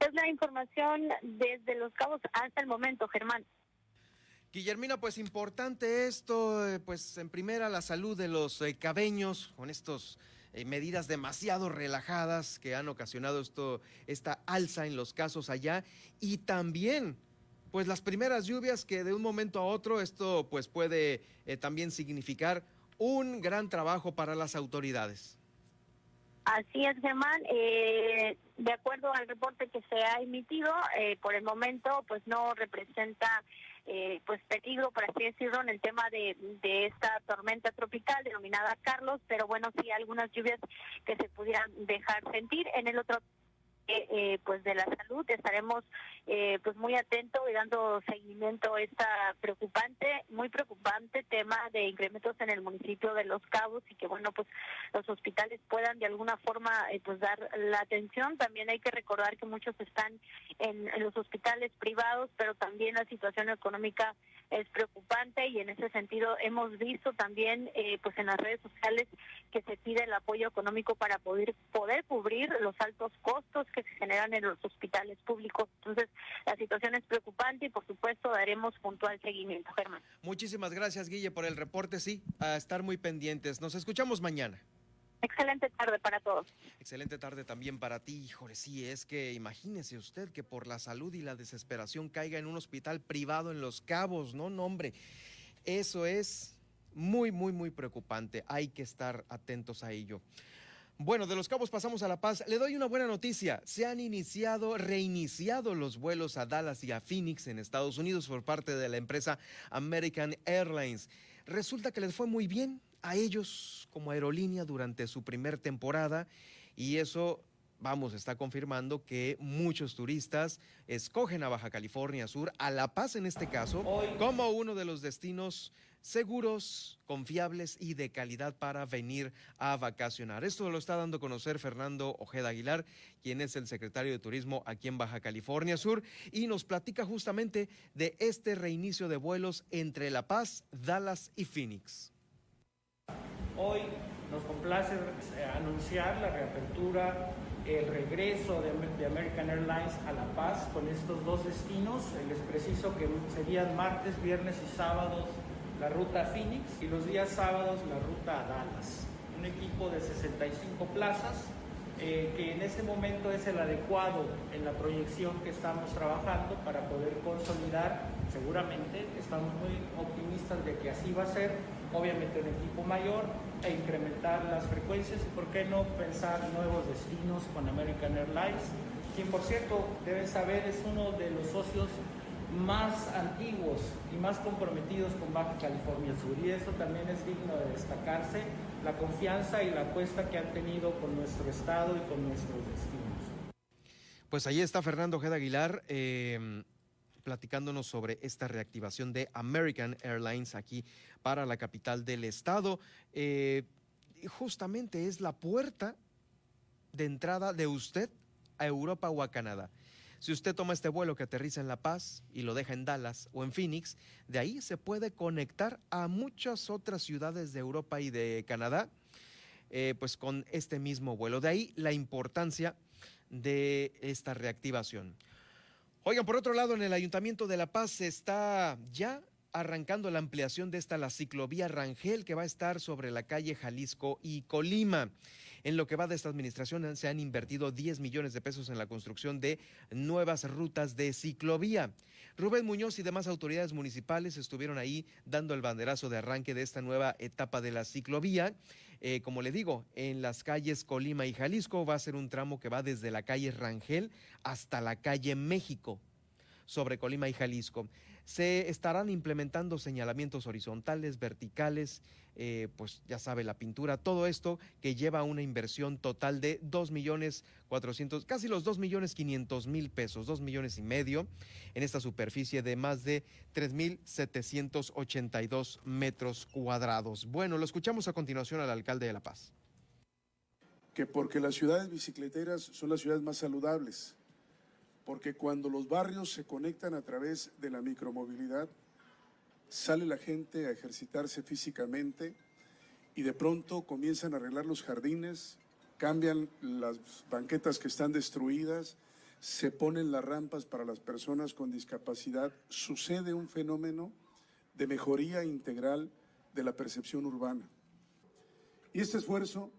Es la información desde Los Cabos hasta el momento, Germán. Guillermina, pues importante esto, pues en primera la salud de los cabeños con estos eh, medidas demasiado relajadas que han ocasionado esto, esta alza en los casos allá y también pues las primeras lluvias que de un momento a otro esto pues puede eh, también significar un gran trabajo para las autoridades. Así es, Germán. Eh, de acuerdo al reporte que se ha emitido, por el momento, pues no representa eh, pues peligro, por así decirlo, en el tema de esta tormenta tropical denominada Carlos, pero bueno, sí algunas lluvias que se pudieran dejar sentir. En el otro eh, pues de la salud. Estaremos eh, pues muy atentos y dando seguimiento a esta preocupante muy preocupante tema de incrementos en el municipio de Los Cabos y que bueno pues los hospitales puedan de alguna forma eh, pues dar la atención. También hay que recordar que muchos están en, en los hospitales privados pero también la situación económica es preocupante y en ese sentido hemos visto también eh, pues en las redes sociales que se pide el apoyo económico para poder poder cubrir los altos costos que se generan en los hospitales públicos. Entonces, la situación es preocupante y por supuesto daremos puntual seguimiento, Germán. Muchísimas gracias, Guille, por el reporte. Sí, a estar muy pendientes. Nos escuchamos mañana. Excelente tarde para todos. Excelente tarde también para ti, híjole, sí, es que imagínese usted que por la salud y la desesperación caiga en un hospital privado en Los Cabos, ¿no? No, hombre, eso es muy, muy, muy preocupante. Hay que estar atentos a ello. Bueno, de Los Cabos pasamos a La Paz. Le doy una buena noticia. Se han iniciado, reiniciado los vuelos a Dallas y a Phoenix en Estados Unidos por parte de la empresa American Airlines. Resulta que les fue muy bien a ellos como aerolínea durante su primer temporada y eso, vamos, está confirmando que muchos turistas escogen a Baja California Sur, a La Paz en este caso, como uno de los destinos seguros, confiables y de calidad para venir a vacacionar. Esto lo está dando a conocer Fernando Ojeda Aguilar, quien es el secretario de Turismo aquí en Baja California Sur, y nos platica justamente de este reinicio de vuelos entre La Paz, Dallas y Phoenix. Hoy nos complace anunciar la reapertura, el regreso de, American Airlines a La Paz con estos dos destinos. Les preciso que serían martes, viernes y sábados la ruta Phoenix y los días sábados la ruta Dallas. Un equipo de 65 plazas eh, que en este momento es el adecuado en la proyección que estamos trabajando para poder consolidar, seguramente estamos muy optimistas de que así va a ser, obviamente un equipo mayor e incrementar las frecuencias y por qué no pensar nuevos destinos con American Airlines, quien por cierto deben saber es uno de los socios más antiguos y más comprometidos con Baja California Sur. Y eso también es digno de destacarse, la confianza y la apuesta que han tenido con nuestro Estado y con nuestros destinos. Pues ahí está Fernando Ojeda Aguilar. Em, platicándonos sobre esta reactivación de American Airlines aquí para la capital del estado. Eh, justamente es la puerta de entrada de usted a Europa o a Canadá. Si usted toma este vuelo que aterriza en La Paz y lo deja en Dallas o en Phoenix, de ahí se puede conectar a muchas otras ciudades de Europa y de Canadá, eh, pues con este mismo vuelo. De ahí la importancia de esta reactivación. Oigan, por otro lado, en el Ayuntamiento de La Paz se está ya arrancando la ampliación de esta la ciclovía Rangel que va a estar sobre la calle Jalisco y Colima. En lo que va de esta administración se han invertido 10 millones de pesos en la construcción de nuevas rutas de ciclovía. Rubén Muñoz y demás autoridades municipales estuvieron ahí dando el banderazo de arranque de esta nueva etapa de la ciclovía. Eh, como le digo, en las calles Colima y Jalisco va a ser un tramo que va desde la calle Rangel hasta la calle México sobre Colima y Jalisco. Se estarán implementando señalamientos horizontales, verticales, eh, pues ya sabe, la pintura, todo esto que lleva una inversión total de 2 millones 400, casi los 2 millones 500 mil pesos, 2 millones y medio en esta superficie de más de 3 mil 782 metros cuadrados. Bueno, lo escuchamos a continuación al alcalde de La Paz. Que porque las ciudades bicicleteras son las ciudades más saludables porque cuando los barrios se conectan a través de la micromovilidad, sale la gente a ejercitarse físicamente y de pronto comienzan a arreglar los jardines, cambian las banquetas que están destruidas, se ponen las rampas para las personas con discapacidad, sucede un fenómeno de mejoría integral de la percepción urbana. Y este esfuerzo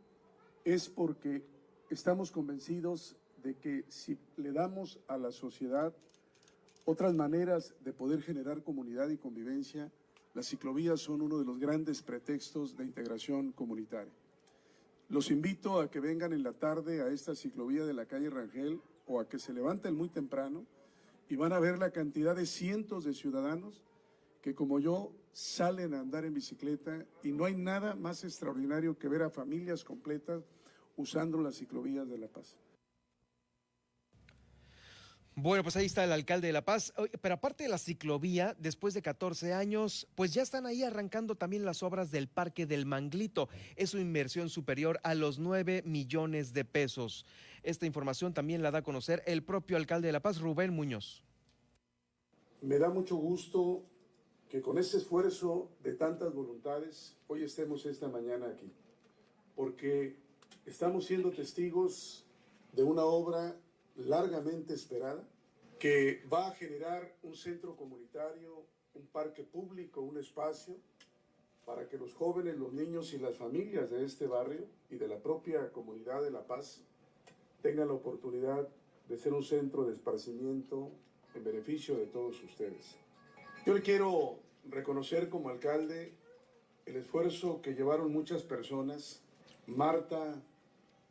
es porque estamos convencidos de que si le damos a la sociedad otras maneras de poder generar comunidad y convivencia, las ciclovías son uno de los grandes pretextos de integración comunitaria. Los invito a que vengan en la tarde a esta ciclovía de la calle Rangel o a que se levanten muy temprano y van a ver la cantidad de cientos de ciudadanos que como yo salen a andar en bicicleta y no hay nada más extraordinario que ver a familias completas usando las ciclovías de La Paz. Bueno, pues ahí está el alcalde de La Paz. Pero aparte de la ciclovía, después de 14 años, pues ya están ahí arrancando también las obras del Parque del Manglito. Es una inversión superior a los 9 millones de pesos. Esta información también la da a conocer el propio alcalde de La Paz, Rubén Muñoz. Me da mucho gusto que con este esfuerzo de tantas voluntades, hoy estemos esta mañana aquí. Porque estamos siendo testigos de una obra largamente esperada, que va a generar un centro comunitario, un parque público, un espacio para que los jóvenes, los niños y las familias de este barrio y de la propia comunidad de La Paz tengan la oportunidad de ser un centro de esparcimiento en beneficio de todos ustedes. Yo le quiero reconocer como alcalde el esfuerzo que llevaron muchas personas, Marta,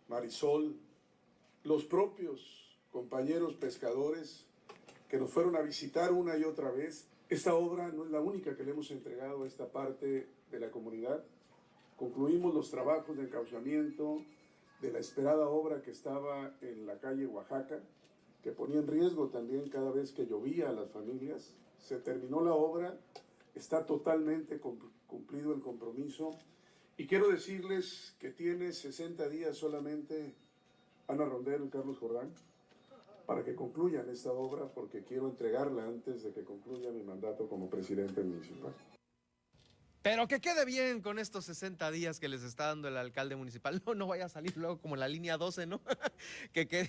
Marisol, los propios compañeros pescadores que nos fueron a visitar una y otra vez. Esta obra no es la única que le hemos entregado a esta parte de la comunidad. Concluimos los trabajos de encauchamiento de la esperada obra que estaba en la calle Oaxaca, que ponía en riesgo también cada vez que llovía a las familias. Se terminó la obra, está totalmente cumplido el compromiso y quiero decirles que tiene 60 días solamente Ana Rondero y Carlos Jordán para que concluyan esta obra porque quiero entregarla antes de que concluya mi mandato como presidente municipal. Pero que quede bien con estos 60 días que les está dando el alcalde municipal. No, no vaya a salir luego como la línea 12, ¿no? que, que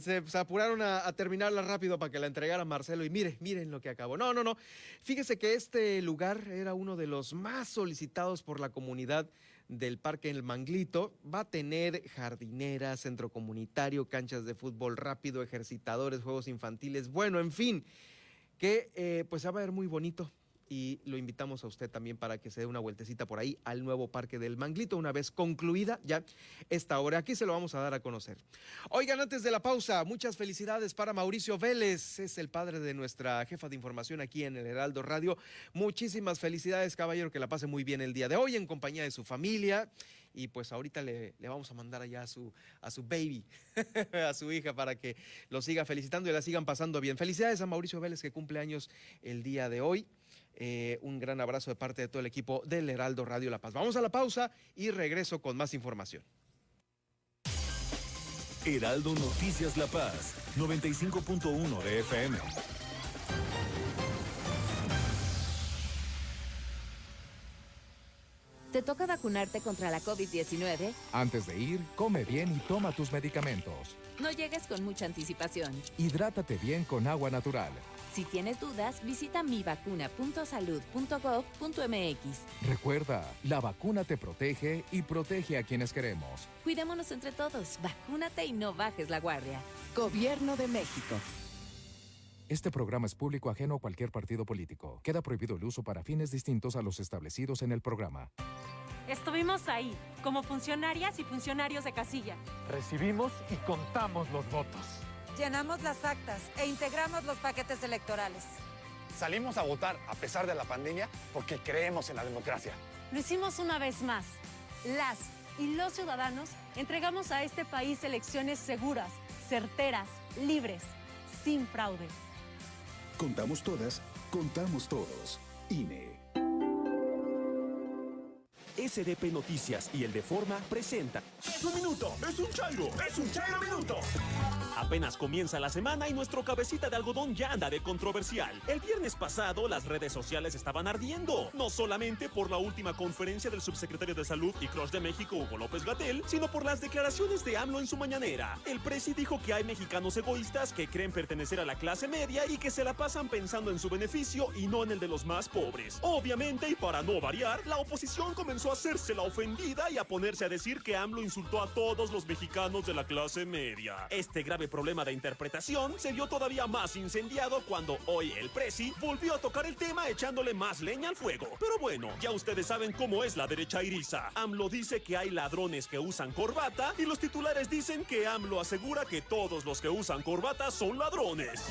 se, apuraron a, terminarla rápido para que la entregara Marcelo. Y mire, miren lo que acabó. No, no, no. Fíjese que este lugar era uno de los más solicitados por la comunidad del Parque El Manglito. Va a tener jardinera, centro comunitario, canchas de fútbol rápido, ejercitadores, juegos infantiles. Bueno, en fin, que eh, pues va a ver muy bonito y lo invitamos a usted también para que se dé una vueltecita por ahí al nuevo Parque del Manglito una vez concluida ya esta hora. Aquí se lo vamos a dar a conocer. Oigan, antes de la pausa, muchas felicidades para Mauricio Vélez, es el padre de nuestra jefa de información aquí en el Heraldo Radio. Muchísimas felicidades, caballero, que la pase muy bien el día de hoy en compañía de su familia y pues ahorita le, le, vamos a mandar allá a su, a su baby, a su hija, para que lo siga felicitando y la sigan pasando bien. Felicidades a Mauricio Vélez que cumple años el día de hoy. Eh, un gran abrazo de parte de todo el equipo del Heraldo Radio La Paz. Vamos a la pausa y regreso con más información. Heraldo Noticias La Paz, 95.1 de FM. ¿Te toca vacunarte contra la COVID-19? Antes de ir, come bien y toma tus medicamentos. No llegues con mucha anticipación. Hidrátate bien con agua natural. Si tienes dudas, visita mivacuna.salud.gov.mx. Recuerda, la vacuna te protege y protege a quienes queremos. Cuidémonos entre todos, vacúnate y no bajes la guardia. Gobierno de México. Este programa es público ajeno a cualquier partido político. Queda prohibido el uso para fines distintos a los establecidos en el programa. Estuvimos ahí, como funcionarias y funcionarios de casilla. Recibimos y contamos los votos Llenamos las actas e integramos los paquetes electorales. Salimos a votar a pesar de la pandemia porque creemos en la democracia. Lo hicimos una vez más. Las y los ciudadanos entregamos a este país elecciones seguras, certeras, libres, sin fraude. Contamos todas, contamos todos. INE. SDP Noticias y el de Forma presenta. ¡Es un minuto! ¡Es un chairo! ¡Es un chairo minuto! Apenas comienza la semana y nuestro cabecita de algodón ya anda de controversial. El viernes pasado las redes sociales estaban ardiendo, no solamente por la última conferencia del subsecretario de Salud y Crush de México, Hugo López Gatel, sino por las declaraciones de AMLO en su mañanera. El presi dijo que hay mexicanos egoístas que creen pertenecer a la clase media y que se la pasan pensando en su beneficio y no en el de los más pobres. Obviamente, y para no variar, la oposición comenzó a hacerse la ofendida y a ponerse a decir que AMLO insultó a todos los mexicanos de la clase media. Este grave problema de interpretación se vio todavía más incendiado cuando hoy el Presi volvió a tocar el tema echándole más leña al fuego. Pero bueno, ya ustedes saben cómo es la derecha iriza. AMLO dice que hay ladrones que usan corbata y los titulares dicen que AMLO asegura que todos los que usan corbata son ladrones.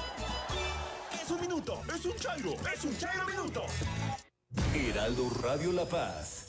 Es un minuto, es un chairo, es un chairo minuto. Heraldo Radio La Paz,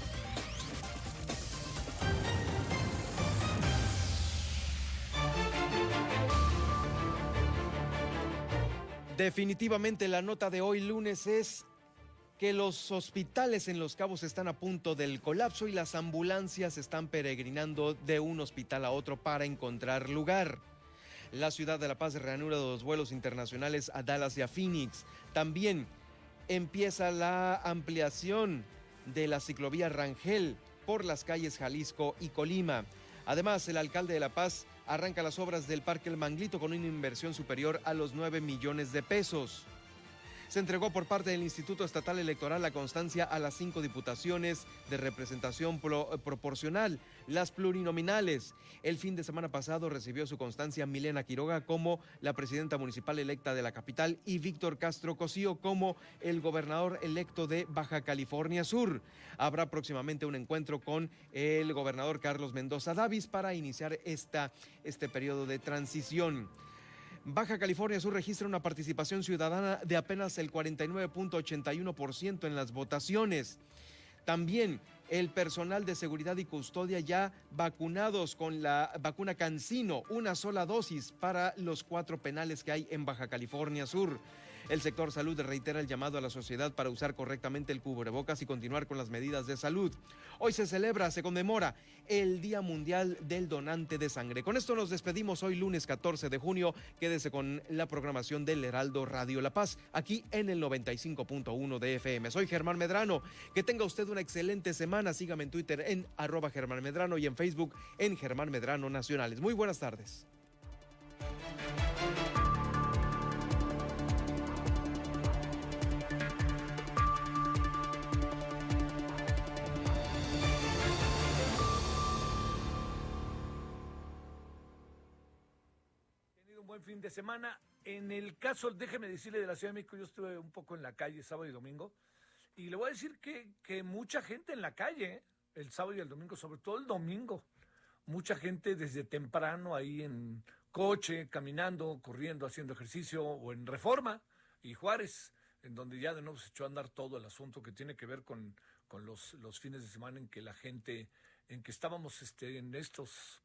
Definitivamente la nota de hoy lunes es que los hospitales en Los Cabos están a punto del colapso y las ambulancias están peregrinando de un hospital a otro para encontrar lugar. La ciudad de La Paz reanuda los vuelos internacionales a Dallas y a Phoenix. También empieza la ampliación de la ciclovía Rangel por las calles Jalisco y Colima. Además, el alcalde de La Paz arranca las obras del Parque El Manglito con una inversión superior a los 9 millones de pesos. Se entregó por parte del Instituto Estatal Electoral la constancia a las cinco diputaciones de representación proporcional, las plurinominales. El fin de semana pasado recibió su constancia Milena Quiroga como la presidenta municipal electa de la capital y Víctor Castro Cosío como el gobernador electo de Baja California Sur. Habrá próximamente un encuentro con el gobernador Carlos Mendoza Davis para iniciar esta, este periodo de transición. Baja California Sur registra una participación ciudadana de apenas el 49.81% en las votaciones. También el personal de seguridad y custodia ya vacunados con la vacuna Cancino, una sola dosis para los cuatro penales que hay en Baja California Sur. El sector salud reitera el llamado a la sociedad para usar correctamente el cubrebocas y continuar con las medidas de salud. Hoy se celebra, se conmemora el Día Mundial del Donante de Sangre. Con esto nos despedimos hoy lunes 14 de junio. Quédese con la programación del Heraldo Radio La Paz, aquí en el 95.1 de FM. Soy Germán Medrano. Que tenga usted una excelente semana. Sígame en Twitter en arroba Germán Medrano y en Facebook en Germán Medrano Nacionales. Muy buenas tardes. Fin de semana. En el caso, déjeme decirle, de la Ciudad de México, yo estuve un poco en la calle sábado y domingo, y le voy a decir que, que mucha gente en la calle, ¿eh? el sábado y el domingo, sobre todo el domingo, mucha gente desde temprano ahí en coche, caminando, corriendo, haciendo ejercicio, o en Reforma y Juárez, en donde ya de nuevo se echó a andar todo el asunto que tiene que ver con, con los, los fines de semana en que la gente, en que estábamos este, en estos